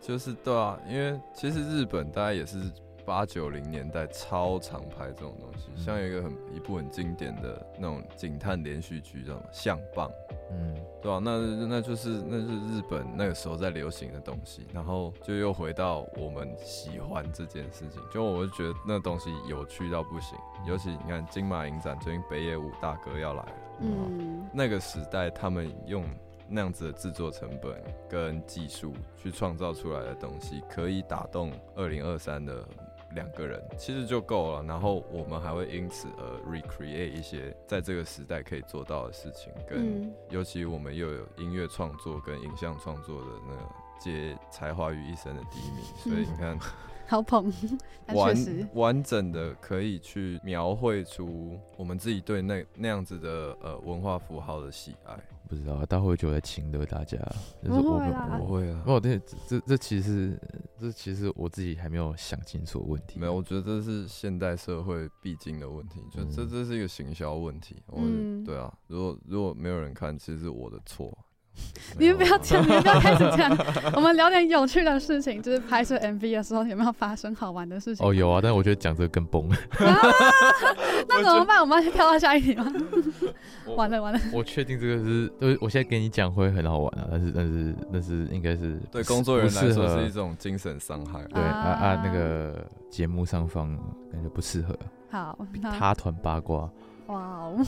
就是对啊，因为其实日本大家也是。八九零年代超常拍这种东西，像一个很一部很经典的那种警探连续剧，叫什么《相棒》，嗯，对吧、啊？那那就是那是日本那个时候在流行的东西，然后就又回到我们喜欢这件事情，就我就觉得那东西有趣到不行。尤其你看金马影展最近北野武大哥要来了，嗯，那个时代他们用那样子的制作成本跟技术去创造出来的东西，可以打动二零二三的。两个人其实就够了，然后我们还会因此而 recreate 一些在这个时代可以做到的事情，跟尤其我们又有音乐创作跟影像创作的那个集才华于一身的第一名，所以你看，[laughs] 好捧，[laughs] 完完整的可以去描绘出我们自己对那那样子的呃文化符号的喜爱。不知道，大会就在请的大家，就是我们不会啊，没有，这这这其实这其实我自己还没有想清楚问题。没有，我觉得这是现代社会必经的问题，就这这是一个行销问题。我对啊，如果如果没有人看，其实是我的错。[laughs] 你们不要这样，你们不要开始这样。[laughs] 我们聊点有趣的事情，就是拍摄 MV 的时候有没有发生好玩的事情？哦，有啊，但是我觉得讲这个更崩。[laughs] 那怎么办？我们要跳到下一题吗？完了完了。我确定这个是，就是我现在跟你讲会很好玩啊，但是但是但是应该是对工作人员来说是一种精神伤害。对啊啊，那个节目上方感觉不适合。好，他团八卦。哇哦，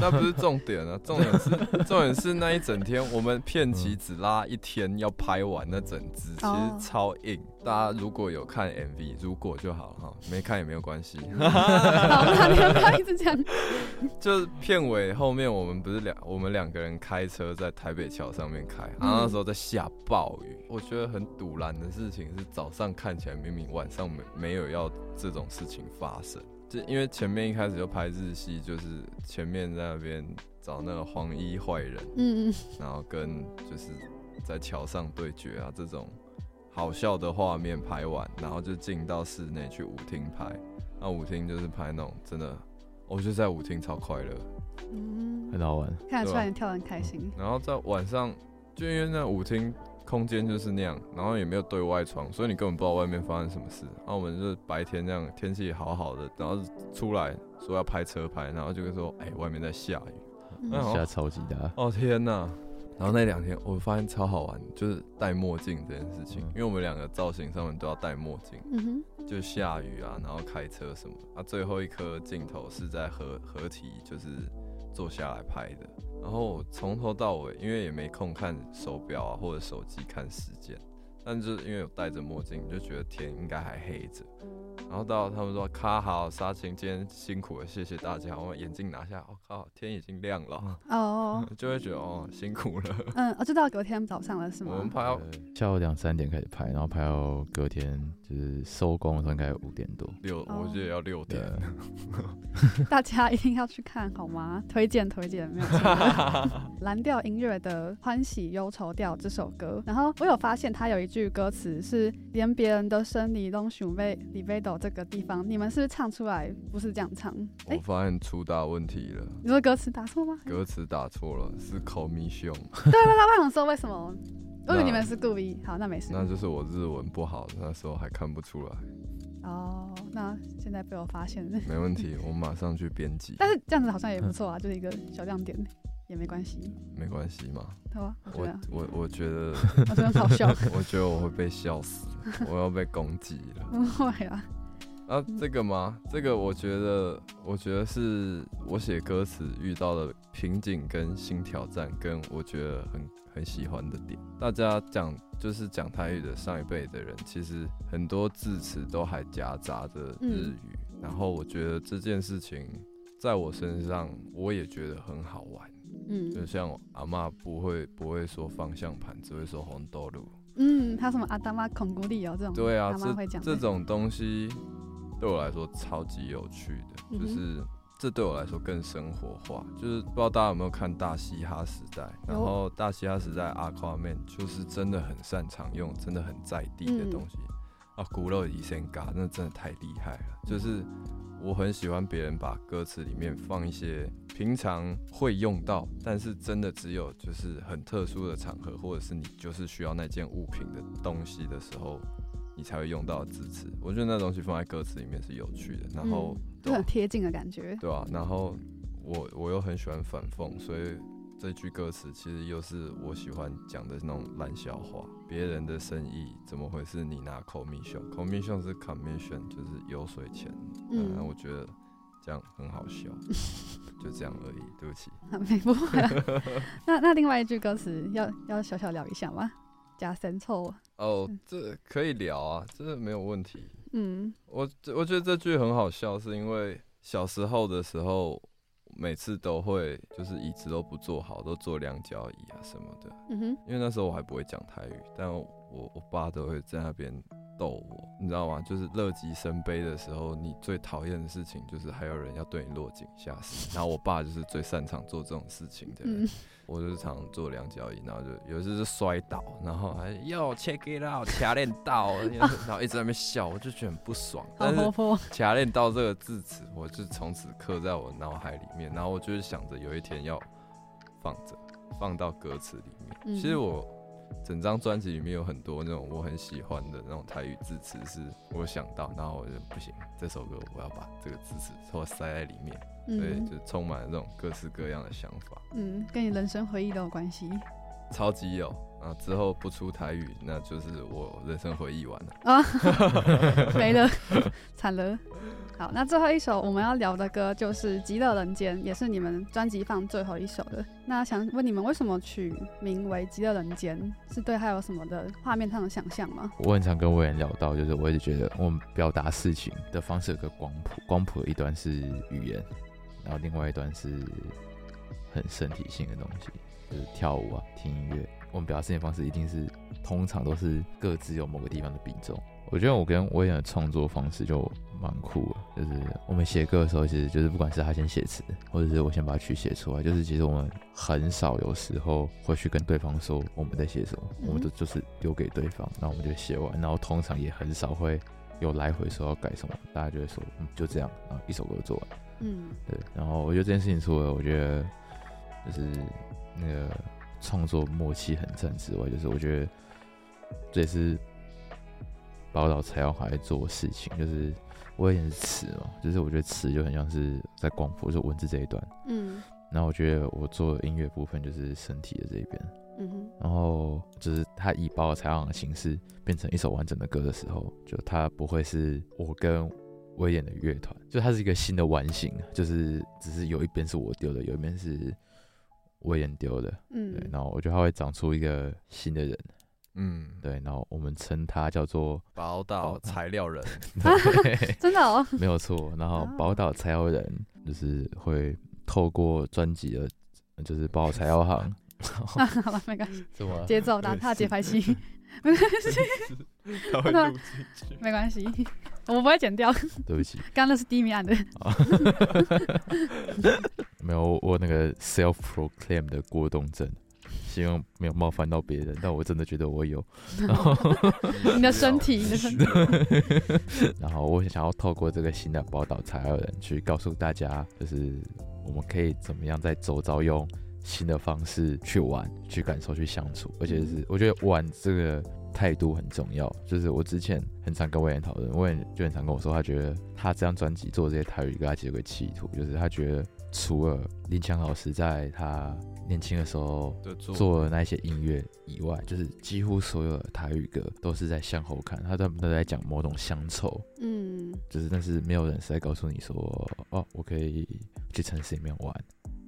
那不是重点啊，重点是重点是那一整天，我们片期只拉一天要拍完那整支，其实超硬。大家如果有看 MV，如果就好哈，没看也没有关系。[laughs] 好，那你们不要一直讲。[laughs] 就是片尾后面，我们不是两我们两个人开车在台北桥上面开，然后那时候在下暴雨。我觉得很堵然的事情是，早上看起来明明晚上没没有要这种事情发生。就因为前面一开始就拍日戏，就是前面在那边找那个黄衣坏人，嗯嗯，然后跟就是在桥上对决啊这种好笑的画面拍完，然后就进到室内去舞厅拍。那舞厅就是拍那种真的，我觉得在舞厅超快乐，嗯，很好玩，看得出来你跳得很开心。然后在晚上，就因为那舞厅。空间就是那样，然后也没有对外窗，所以你根本不知道外面发生什么事。然后我们就是白天这样，天气好好的，然后出来说要拍车拍，然后就会说，哎、欸，外面在下雨，嗯、下超级大。哦天哪！然后那两天我发现超好玩，就是戴墨镜这件事情，嗯、因为我们两个造型上面都要戴墨镜，嗯哼，就下雨啊，然后开车什么。啊，最后一颗镜头是在合合体，就是坐下来拍的。然后从头到尾，因为也没空看手表啊或者手机看时间，但就是因为有戴着墨镜，就觉得天应该还黑着。然后到他们说卡好杀青，今天辛苦了，谢谢大家。我眼镜拿下，我、哦、靠，天已经亮了哦，[laughs] 就会觉得哦辛苦了。嗯，我知道隔天早上了是吗？我们拍到下午两三点开始拍，然后拍到隔天就是收工的时候应该五点多。六，我觉得要六点。[laughs] 大家一定要去看好吗？推荐推荐，没有错。[laughs] 蓝调音乐的《欢喜忧愁调》这首歌，然后我有发现它有一句歌词是连别人的生理都想被里贝斗。这个地方，你们是不是唱出来不是这样唱？哎、我发现出大问题了。你说歌词打错吗？歌词打错了，是 Call Me Sean。对 [laughs] 对对，我想说为什么？我以为你们是故意。好，那没事。那就是我日文不好，那时候还看不出来。哦，那现在被我发现了。没问题，我马上去编辑。但是这样子好像也不错啊，就是一个小亮点。也没关系，没关系嘛。好啊，我我我觉得，我觉得 [laughs] 好笑。[laughs] 我觉得我会被笑死，我要被攻击了。不会啊。啊，这个吗？这个我觉得，我觉得是我写歌词遇到的瓶颈跟新挑战，跟我觉得很很喜欢的点。大家讲就是讲台语的上一辈的人，其实很多字词都还夹杂着日语，嗯、然后我觉得这件事情在我身上，我也觉得很好玩。嗯，就像阿妈不会不会说方向盘，只会说红豆露。嗯，他什么阿达玛孔古里哦这种。对啊，会这这种东西对我来说超级有趣的，嗯、就是这对我来说更生活化。就是不知道大家有没有看《大嘻哈时代》，然后《大嘻哈时代》阿夸面就是真的很擅长用真的很在地的东西。嗯、啊，古乐以前嘎，那真的太厉害了，就是。我很喜欢别人把歌词里面放一些平常会用到，但是真的只有就是很特殊的场合，或者是你就是需要那件物品的东西的时候，你才会用到的字词。我觉得那东西放在歌词里面是有趣的，然后就很贴近的感觉，对啊，然后我我又很喜欢反讽，所以。这句歌词其实又是我喜欢讲的那种烂笑话。别人的生意怎么回事？你拿 commission，commission 是 commission，就是油水钱。嗯，我觉得这样很好笑，[laughs] 就这样而已。对不起，没不会、啊。[laughs] 那那另外一句歌词要要小小聊一下吗？加深臭哦，这可以聊啊，这没有问题。嗯，我我觉得这句很好笑，是因为小时候的时候。每次都会就是椅子都不坐好，都坐两脚椅啊什么的。嗯哼，因为那时候我还不会讲台语，但我我爸都会在那边逗我，你知道吗？就是乐极生悲的时候，你最讨厌的事情就是还有人要对你落井下石。然后我爸就是最擅长做这种事情的。嗯我就是常常做两脚椅，然后就有一次是摔倒，然后还哟 check it out，卡练到，然后一直在那边笑，我就觉得很不爽。但是卡练到这个字词，我就从此刻在我脑海里面，然后我就是想着有一天要放着，放到歌词里面。嗯、其实我。整张专辑里面有很多那种我很喜欢的那种台语字词，是我想到，然后我就不行，这首歌我要把这个字词都塞在里面，嗯、所以就充满了这种各式各样的想法。嗯，跟你人生回忆都有关系，超级有啊！之后不出台语，那就是我人生回忆完了啊，[laughs] 没了，[laughs] 惨了。好，那最后一首我们要聊的歌就是《极乐人间》，也是你们专辑放最后一首的。那想问你们，为什么取名为《极乐人间》？是对它有什么的画面上的想象吗？我很常跟威廉聊到，就是我一直觉得我们表达事情的方式有个光谱，光谱的一端是语言，然后另外一端是很身体性的东西，就是跳舞啊、听音乐。我们表达事情的方式一定是通常都是各自有某个地方的比重。我觉得我跟威廉的创作方式就蛮酷的，就是我们写歌的时候，其实就是不管是他先写词，或者是我先把曲写出来，就是其实我们很少有时候会去跟对方说我们在写什么，我们都就是丢给对方，然后我们就写完，然后通常也很少会有来回说要改什么，大家就会说嗯就这样，然后一首歌就做完，嗯，对，然后我觉得这件事情除了我觉得就是那个创作默契很正之外，就是我觉得这也是。宝岛才要还在做事情，就是我也是词嘛，就是我觉得词就很像是在广播，就文字这一段，嗯，然后我觉得我做音乐部分就是身体的这一边，嗯哼，然后就是他以宝岛才好的形式变成一首完整的歌的时候，就他不会是我跟威廉的乐团，就它是一个新的完形，就是只是有一边是我丢的，有一边是威廉丢的，嗯，对，然后我觉得他会长出一个新的人。嗯，对，然后我们称他叫做宝岛材料人，[laughs] 对真的哦，没有错。然后宝岛材料人就是会透过专辑的，就是宝岛材料行。好了，没关系。什么节奏？打他节拍器？没关系，他会录进去 [laughs] 没关系，我不会剪掉。对不起，刚刚那是低迷案的。[laughs] 没有，我那个 self proclaim 的过动症。希望没有冒犯到别人，但我真的觉得我有。[laughs] 你的身体，你的身体。[laughs] 然后我想要透过这个新的报道才有人去告诉大家，就是我们可以怎么样在周遭用新的方式去玩、去感受、去相处，而且是我觉得玩这个态度很重要。就是我之前很常跟魏延讨论，魏延就很常跟我说，他觉得他这张专辑做这些台语歌，他其实有个企图，就是他觉得除了林强老师在他。年轻的时候做的那些音乐以外，就是几乎所有的台语歌都是在向后看，他他们都在讲某种乡愁，嗯，就是但是没有人是在告诉你说，哦，我可以去城市里面玩，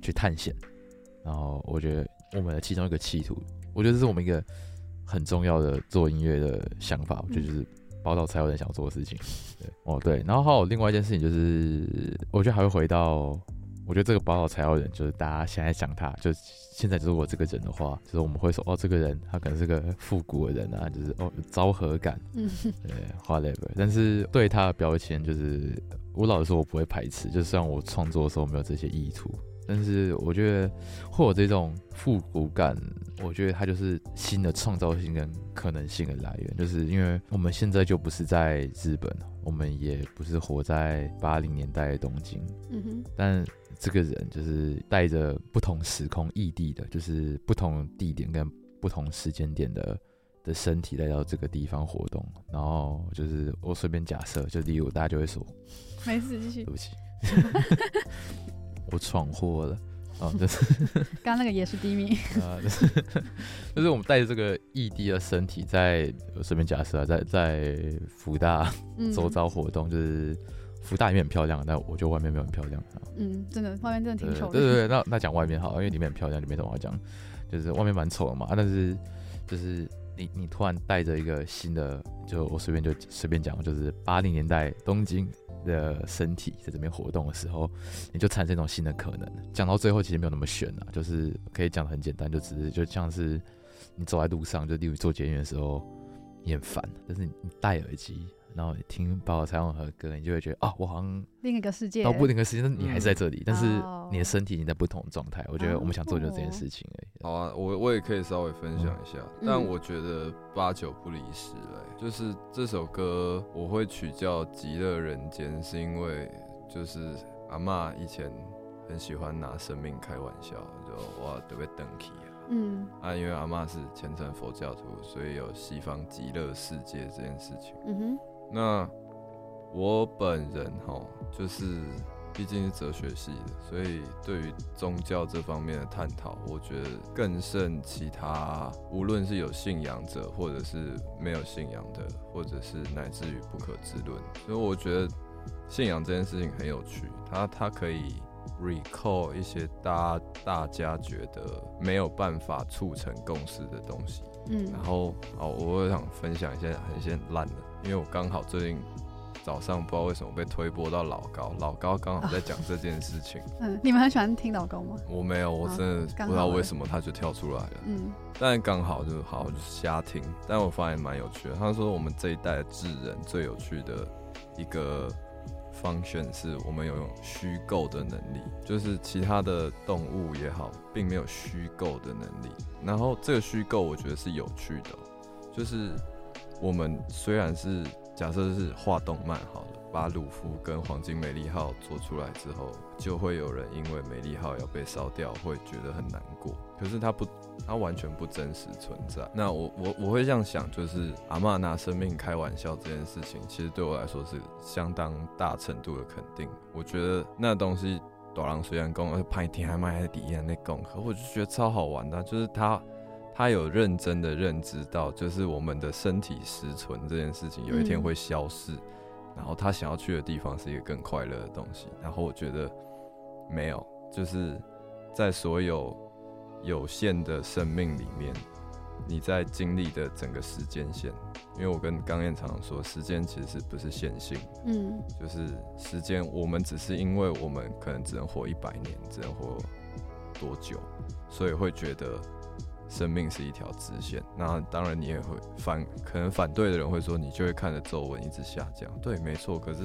去探险。然后我觉得我们的其中一个企图，我觉得这是我们一个很重要的做音乐的想法，我觉得就是宝岛才有人想做的事情。对，哦对，然后还有另外一件事情就是，我觉得还会回到。我觉得这个宝岛才有人，就是大家现在讲他，就现在就是我这个人的话，就是我们会说哦，这个人他可能是个复古的人啊，就是哦昭和感，嗯，[laughs] 对，whatever。但是对他的标签，就是我老实说，我不会排斥，就算我创作的时候没有这些意图。但是我觉得会有这种复古感，我觉得它就是新的创造性跟可能性的来源。就是因为我们现在就不是在日本，我们也不是活在八零年代的东京，嗯哼。但这个人就是带着不同时空异地的，就是不同地点跟不同时间点的的身体来到这个地方活动。然后就是我随便假设，就例如大家就会说，没事，继续。对不起。我闯祸了，啊，[laughs] 就是刚刚那个也是第一名 [laughs] 啊，就是就是我们带着这个异地的身体在，在随便假设啊，在在福大周遭活动，嗯、就是福大里面很漂亮，但我觉得外面没有很漂亮啊。嗯，真的，外面真的挺丑的。对对对，那那讲外面好，因为里面很漂亮，就没什么好讲，就是外面蛮丑的嘛。但是就是你你突然带着一个新的，就我随便就随便讲，就是八零年代东京。的身体在这边活动的时候，你就产生一种新的可能。讲到最后，其实没有那么玄啊，就是可以讲的很简单，就只是就像是你走在路上，就例如做捷运的时候，你很烦，但是你戴耳机。然后你听宝岛财王和歌，你就会觉得啊，我好像另一个世界，到不另一个世界，但你还是在这里，嗯、但是你的身体已经在不同状态。我觉得我们想做就是这件事情而已。好啊，我我也可以稍微分享一下，嗯、但我觉得八九不离十嘞。就是这首歌我会取叫《极乐人间》，是因为就是阿嬷以前很喜欢拿生命开玩笑，就哇特别登奇啊。嗯啊，因为阿嬷是虔诚佛教徒，所以有西方极乐世界这件事情。嗯哼。那我本人哈，就是毕竟是哲学系的，所以对于宗教这方面的探讨，我觉得更胜其他，无论是有信仰者，或者是没有信仰的，或者是乃至于不可知论。所以我觉得信仰这件事情很有趣，它它可以 recall 一些大家大家觉得没有办法促成共识的东西。嗯，然后哦，我想分享一些很一些烂的。因为我刚好最近早上不知道为什么被推播到老高，老高刚好在讲这件事情。嗯，你们很喜欢听老高吗？我没有，我真的不知道为什么他就跳出来了。嗯，但刚好就好，就是瞎听。但我发现蛮有趣的。他说我们这一代的智人最有趣的一个 function 是我们有用虚构的能力，就是其他的动物也好，并没有虚构的能力。然后这个虚构我觉得是有趣的，就是。我们虽然是假设是画动漫好了，把鲁夫跟黄金美丽号做出来之后，就会有人因为美丽号要被烧掉，会觉得很难过。可是它不，它完全不真实存在。那我我我会这样想，就是阿嬷拿生命开玩笑这件事情，其实对我来说是相当大程度的肯定。我觉得那东西，大人虽然讲拍天还卖在底下那讲，可我就觉得超好玩的，就是它。他有认真的认知到，就是我们的身体实存这件事情，有一天会消失。嗯、然后他想要去的地方是一个更快乐的东西。然后我觉得没有，就是在所有有限的生命里面，你在经历的整个时间线。因为我跟刚彦常常说，时间其实是不是线性？嗯，就是时间，我们只是因为我们可能只能活一百年，只能活多久，所以会觉得。生命是一条直线，那当然你也会反，可能反对的人会说，你就会看着皱纹一直下降。对，没错。可是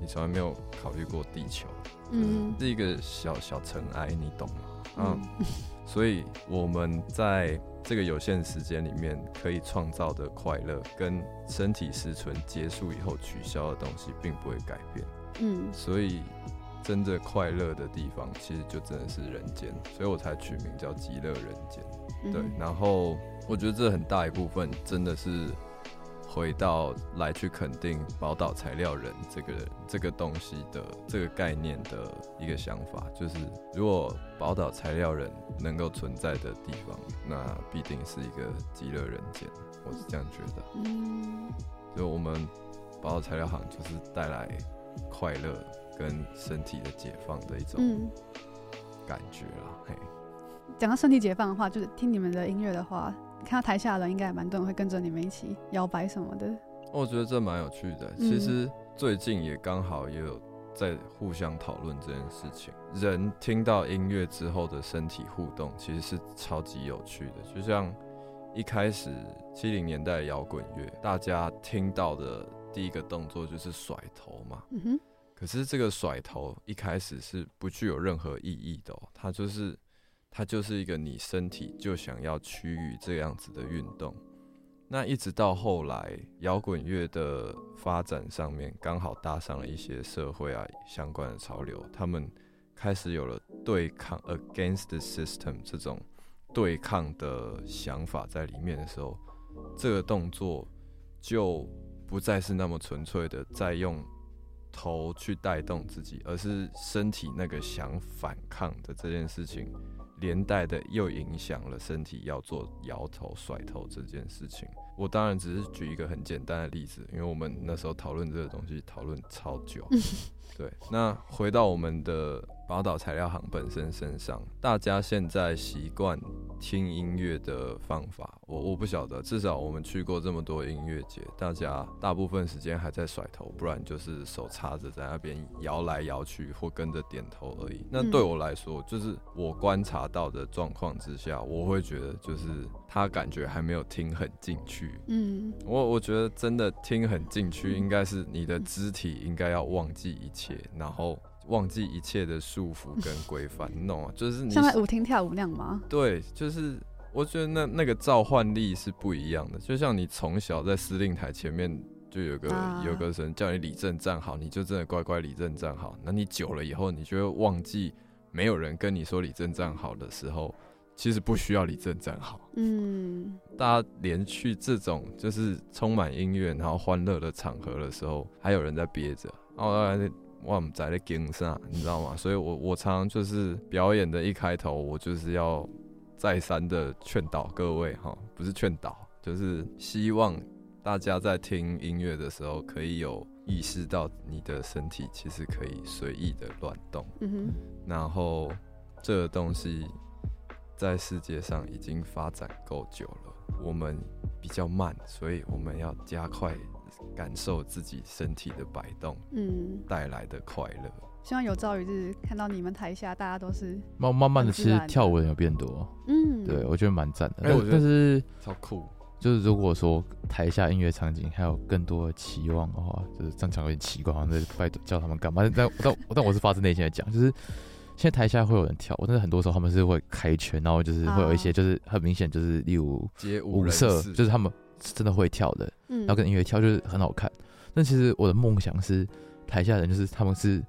你从来没有考虑过地球，嗯，是一个小小尘埃，你懂吗？嗯，所以我们在这个有限时间里面可以创造的快乐，跟身体失存结束以后取消的东西，并不会改变。嗯，所以真的快乐的地方，其实就真的是人间，所以我才取名叫极乐人间。嗯、对，然后我觉得这很大一部分真的是。回到来去肯定宝岛材料人这个这个东西的这个概念的一个想法，就是如果宝岛材料人能够存在的地方，那必定是一个极乐人间。我是这样觉得。嗯，就我们宝岛材料行就是带来快乐跟身体的解放的一种感觉啦。嘿，讲到身体解放的话，就是听你们的音乐的话。看到台下的人，应该也蛮多人会跟着你们一起摇摆什么的。我觉得这蛮有趣的。其实最近也刚好也有在互相讨论这件事情。人听到音乐之后的身体互动，其实是超级有趣的。就像一开始七零年代摇滚乐，大家听到的第一个动作就是甩头嘛。嗯哼。可是这个甩头一开始是不具有任何意义的哦，它就是。它就是一个你身体就想要趋于这样子的运动，那一直到后来摇滚乐的发展上面，刚好搭上了一些社会啊相关的潮流，他们开始有了对抗 against the system 这种对抗的想法在里面的时候，这个动作就不再是那么纯粹的在用头去带动自己，而是身体那个想反抗的这件事情。连带的又影响了身体要做摇头甩头这件事情。我当然只是举一个很简单的例子，因为我们那时候讨论这个东西讨论超久。[laughs] 对，那回到我们的宝岛材料行本身身上，大家现在习惯听音乐的方法，我我不晓得，至少我们去过这么多音乐节，大家大部分时间还在甩头，不然就是手插着在那边摇来摇去或跟着点头而已。那对我来说，就是我观察到的状况之下，我会觉得就是他感觉还没有听很进去。嗯，我我觉得真的听很进去，应该是你的肢体应该要忘记一切，然后。忘记一切的束缚跟规范，你懂吗？[laughs] 就是你像在舞厅跳舞那样吗？对，就是我觉得那那个召唤力是不一样的。就像你从小在司令台前面就有个、啊、有个人叫你立正站好，你就真的乖乖立正站好。那你久了以后，你就会忘记没有人跟你说立正站好的时候，其实不需要立正站好。嗯，大家连去这种就是充满音乐然后欢乐的场合的时候，还有人在憋着，然后。我们在的景上，你知道吗？所以我我常常就是表演的一开头，我就是要再三的劝导各位哈，不是劝导，就是希望大家在听音乐的时候，可以有意识到你的身体其实可以随意的乱动。嗯哼。然后这个东西在世界上已经发展够久了，我们比较慢，所以我们要加快。感受自己身体的摆动，嗯，带来的快乐。希望有朝一日看到你们台下，大家都是慢慢慢的，其实跳舞人有变多，嗯，对我觉得蛮赞的。哎、欸，我觉得是超酷。就是如果说台下音乐场景还有更多的期望的话，就是这样讲有点奇怪，好像在拜托叫他们干嘛？但但但我是发自内心的讲，就是现在台下会有人跳舞，但是很多时候他们是会开圈，然后就是会有一些就是很明显就是例如街舞社，就是他们。是真的会跳的，嗯，然后跟音乐跳就是很好看。但其实我的梦想是台下人，就是他们是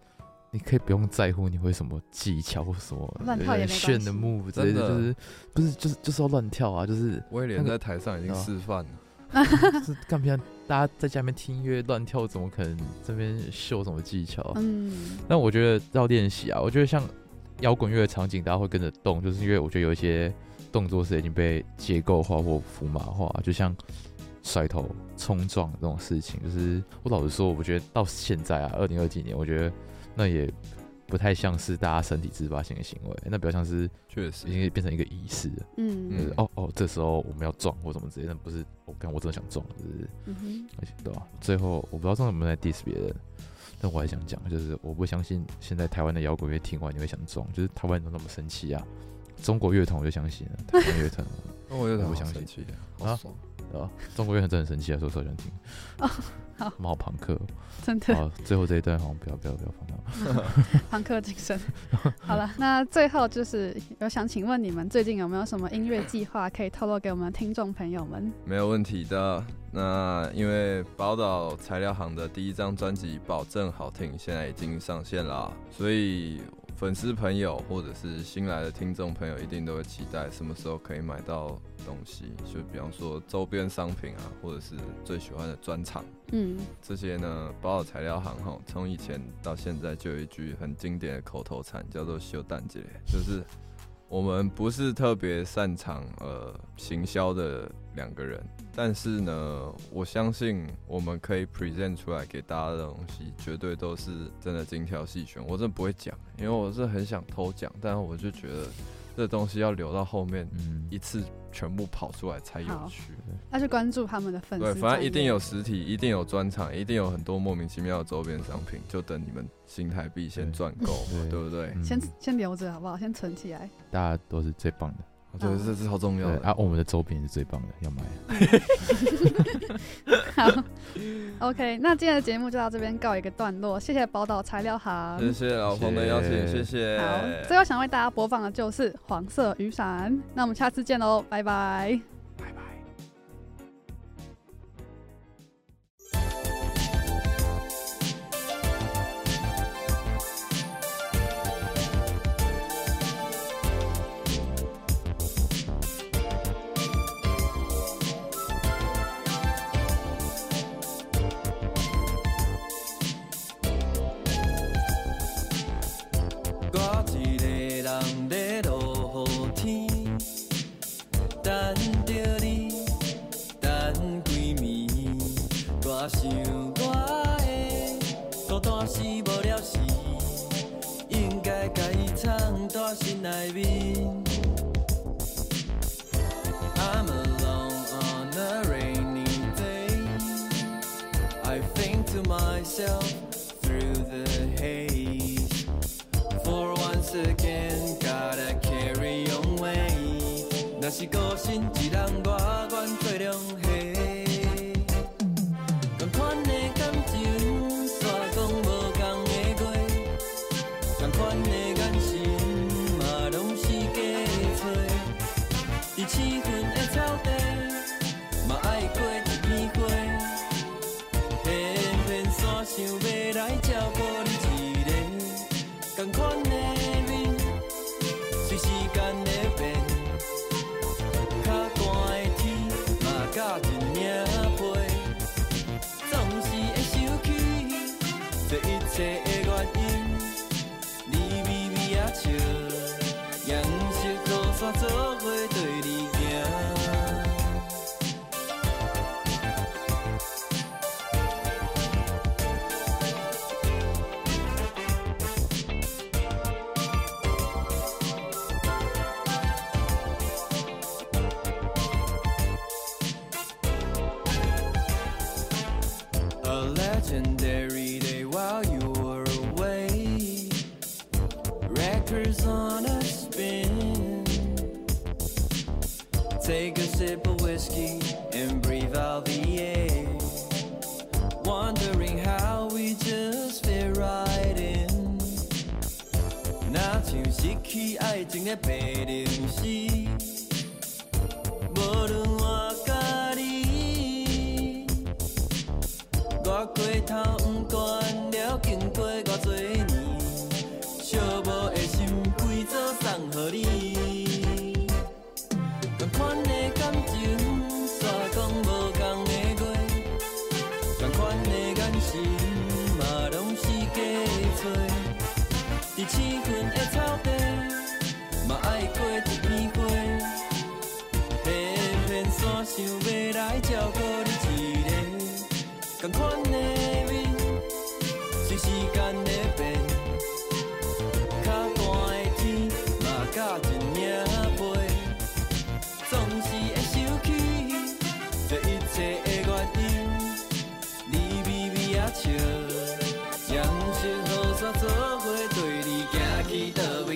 你可以不用在乎你会什么技巧或什么乱跳也炫的 move 之类的，就是不是就是就是要乱跳啊，就是威廉在台上已经示范了，[laughs] 是干不大家在家里面听音乐乱跳，怎么可能这边秀什么技巧？嗯，但我觉得要练习啊。我觉得像摇滚乐的场景，大家会跟着动，就是因为我觉得有一些。动作是已经被结构化或符码化，就像甩头、冲撞这种事情。就是我老实说，我觉得到现在啊，二零二几年，我觉得那也不太像是大家身体自发性的行为，那比较像是确实已经变成一个仪式了。嗯，就是哦哦，这时候我们要撞或什么之类，那不是我刚我真的想撞，就是嗯哼，而且对吧？最后我不知道这种有没有在 diss 别人，但我还想讲，就是我不相信现在台湾的摇滚乐听完你会想撞，就是台湾人都那么生气啊。中国乐团我就相信了，[laughs] 台湾乐团我有点不相信好爽啊！中国乐团真的很神奇啊，说超想听。哦，好，[laughs] 好朋克，真的。好，最后这一段好像不要不要不要放到。[laughs] 朋克精神。好了，那最后就是有想请问你们最近有没有什么音乐计划可以透露给我们的听众朋友们？没有问题的。那因为宝岛材料行的第一张专辑《保证好听》现在已经上线了，所以。粉丝朋友或者是新来的听众朋友，一定都会期待什么时候可以买到东西，就比方说周边商品啊，或者是最喜欢的专场，嗯，这些呢，宝岛材料行哈，从以前到现在就有一句很经典的口头禅，叫做“修蛋姐”，就是我们不是特别擅长呃行销的两个人。但是呢，我相信我们可以 present 出来给大家的东西，绝对都是真的精挑细选。我真的不会讲，因为我是很想偷讲，但是我就觉得这东西要留到后面，一次全部跑出来才有趣。要去关注他们的粉丝。对，反正一定有实体，一定有专场，一定有很多莫名其妙的周边商品，就等你们新台币先赚够，对不对？先先留着好不好？先存起来。大家都是最棒的。对，这是超重要的。啊，我们的周边是最棒的，要买。[laughs] 好，OK，那今天的节目就到这边告一个段落，谢谢宝岛材料行，谢谢老彭的邀请，谢谢。好，最后想为大家播放的就是黄色雨伞，那我们下次见喽，拜拜。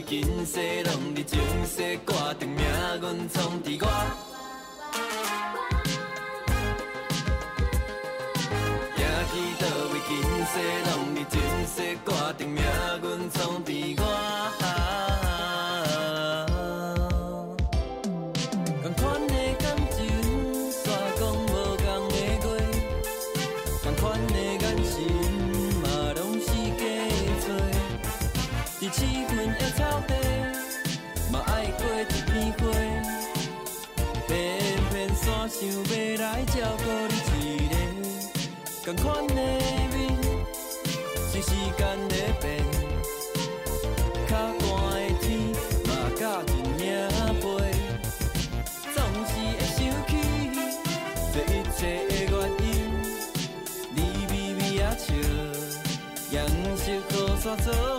今世拢你前世挂得没阮创伫我今去倒位今世拢得前世挂的梦阮创伫我同款的面，是时间在变。较寒的天，嘛甲人影背，总是会想起这一切的原因。你微微啊笑，颜色雨伞做伙。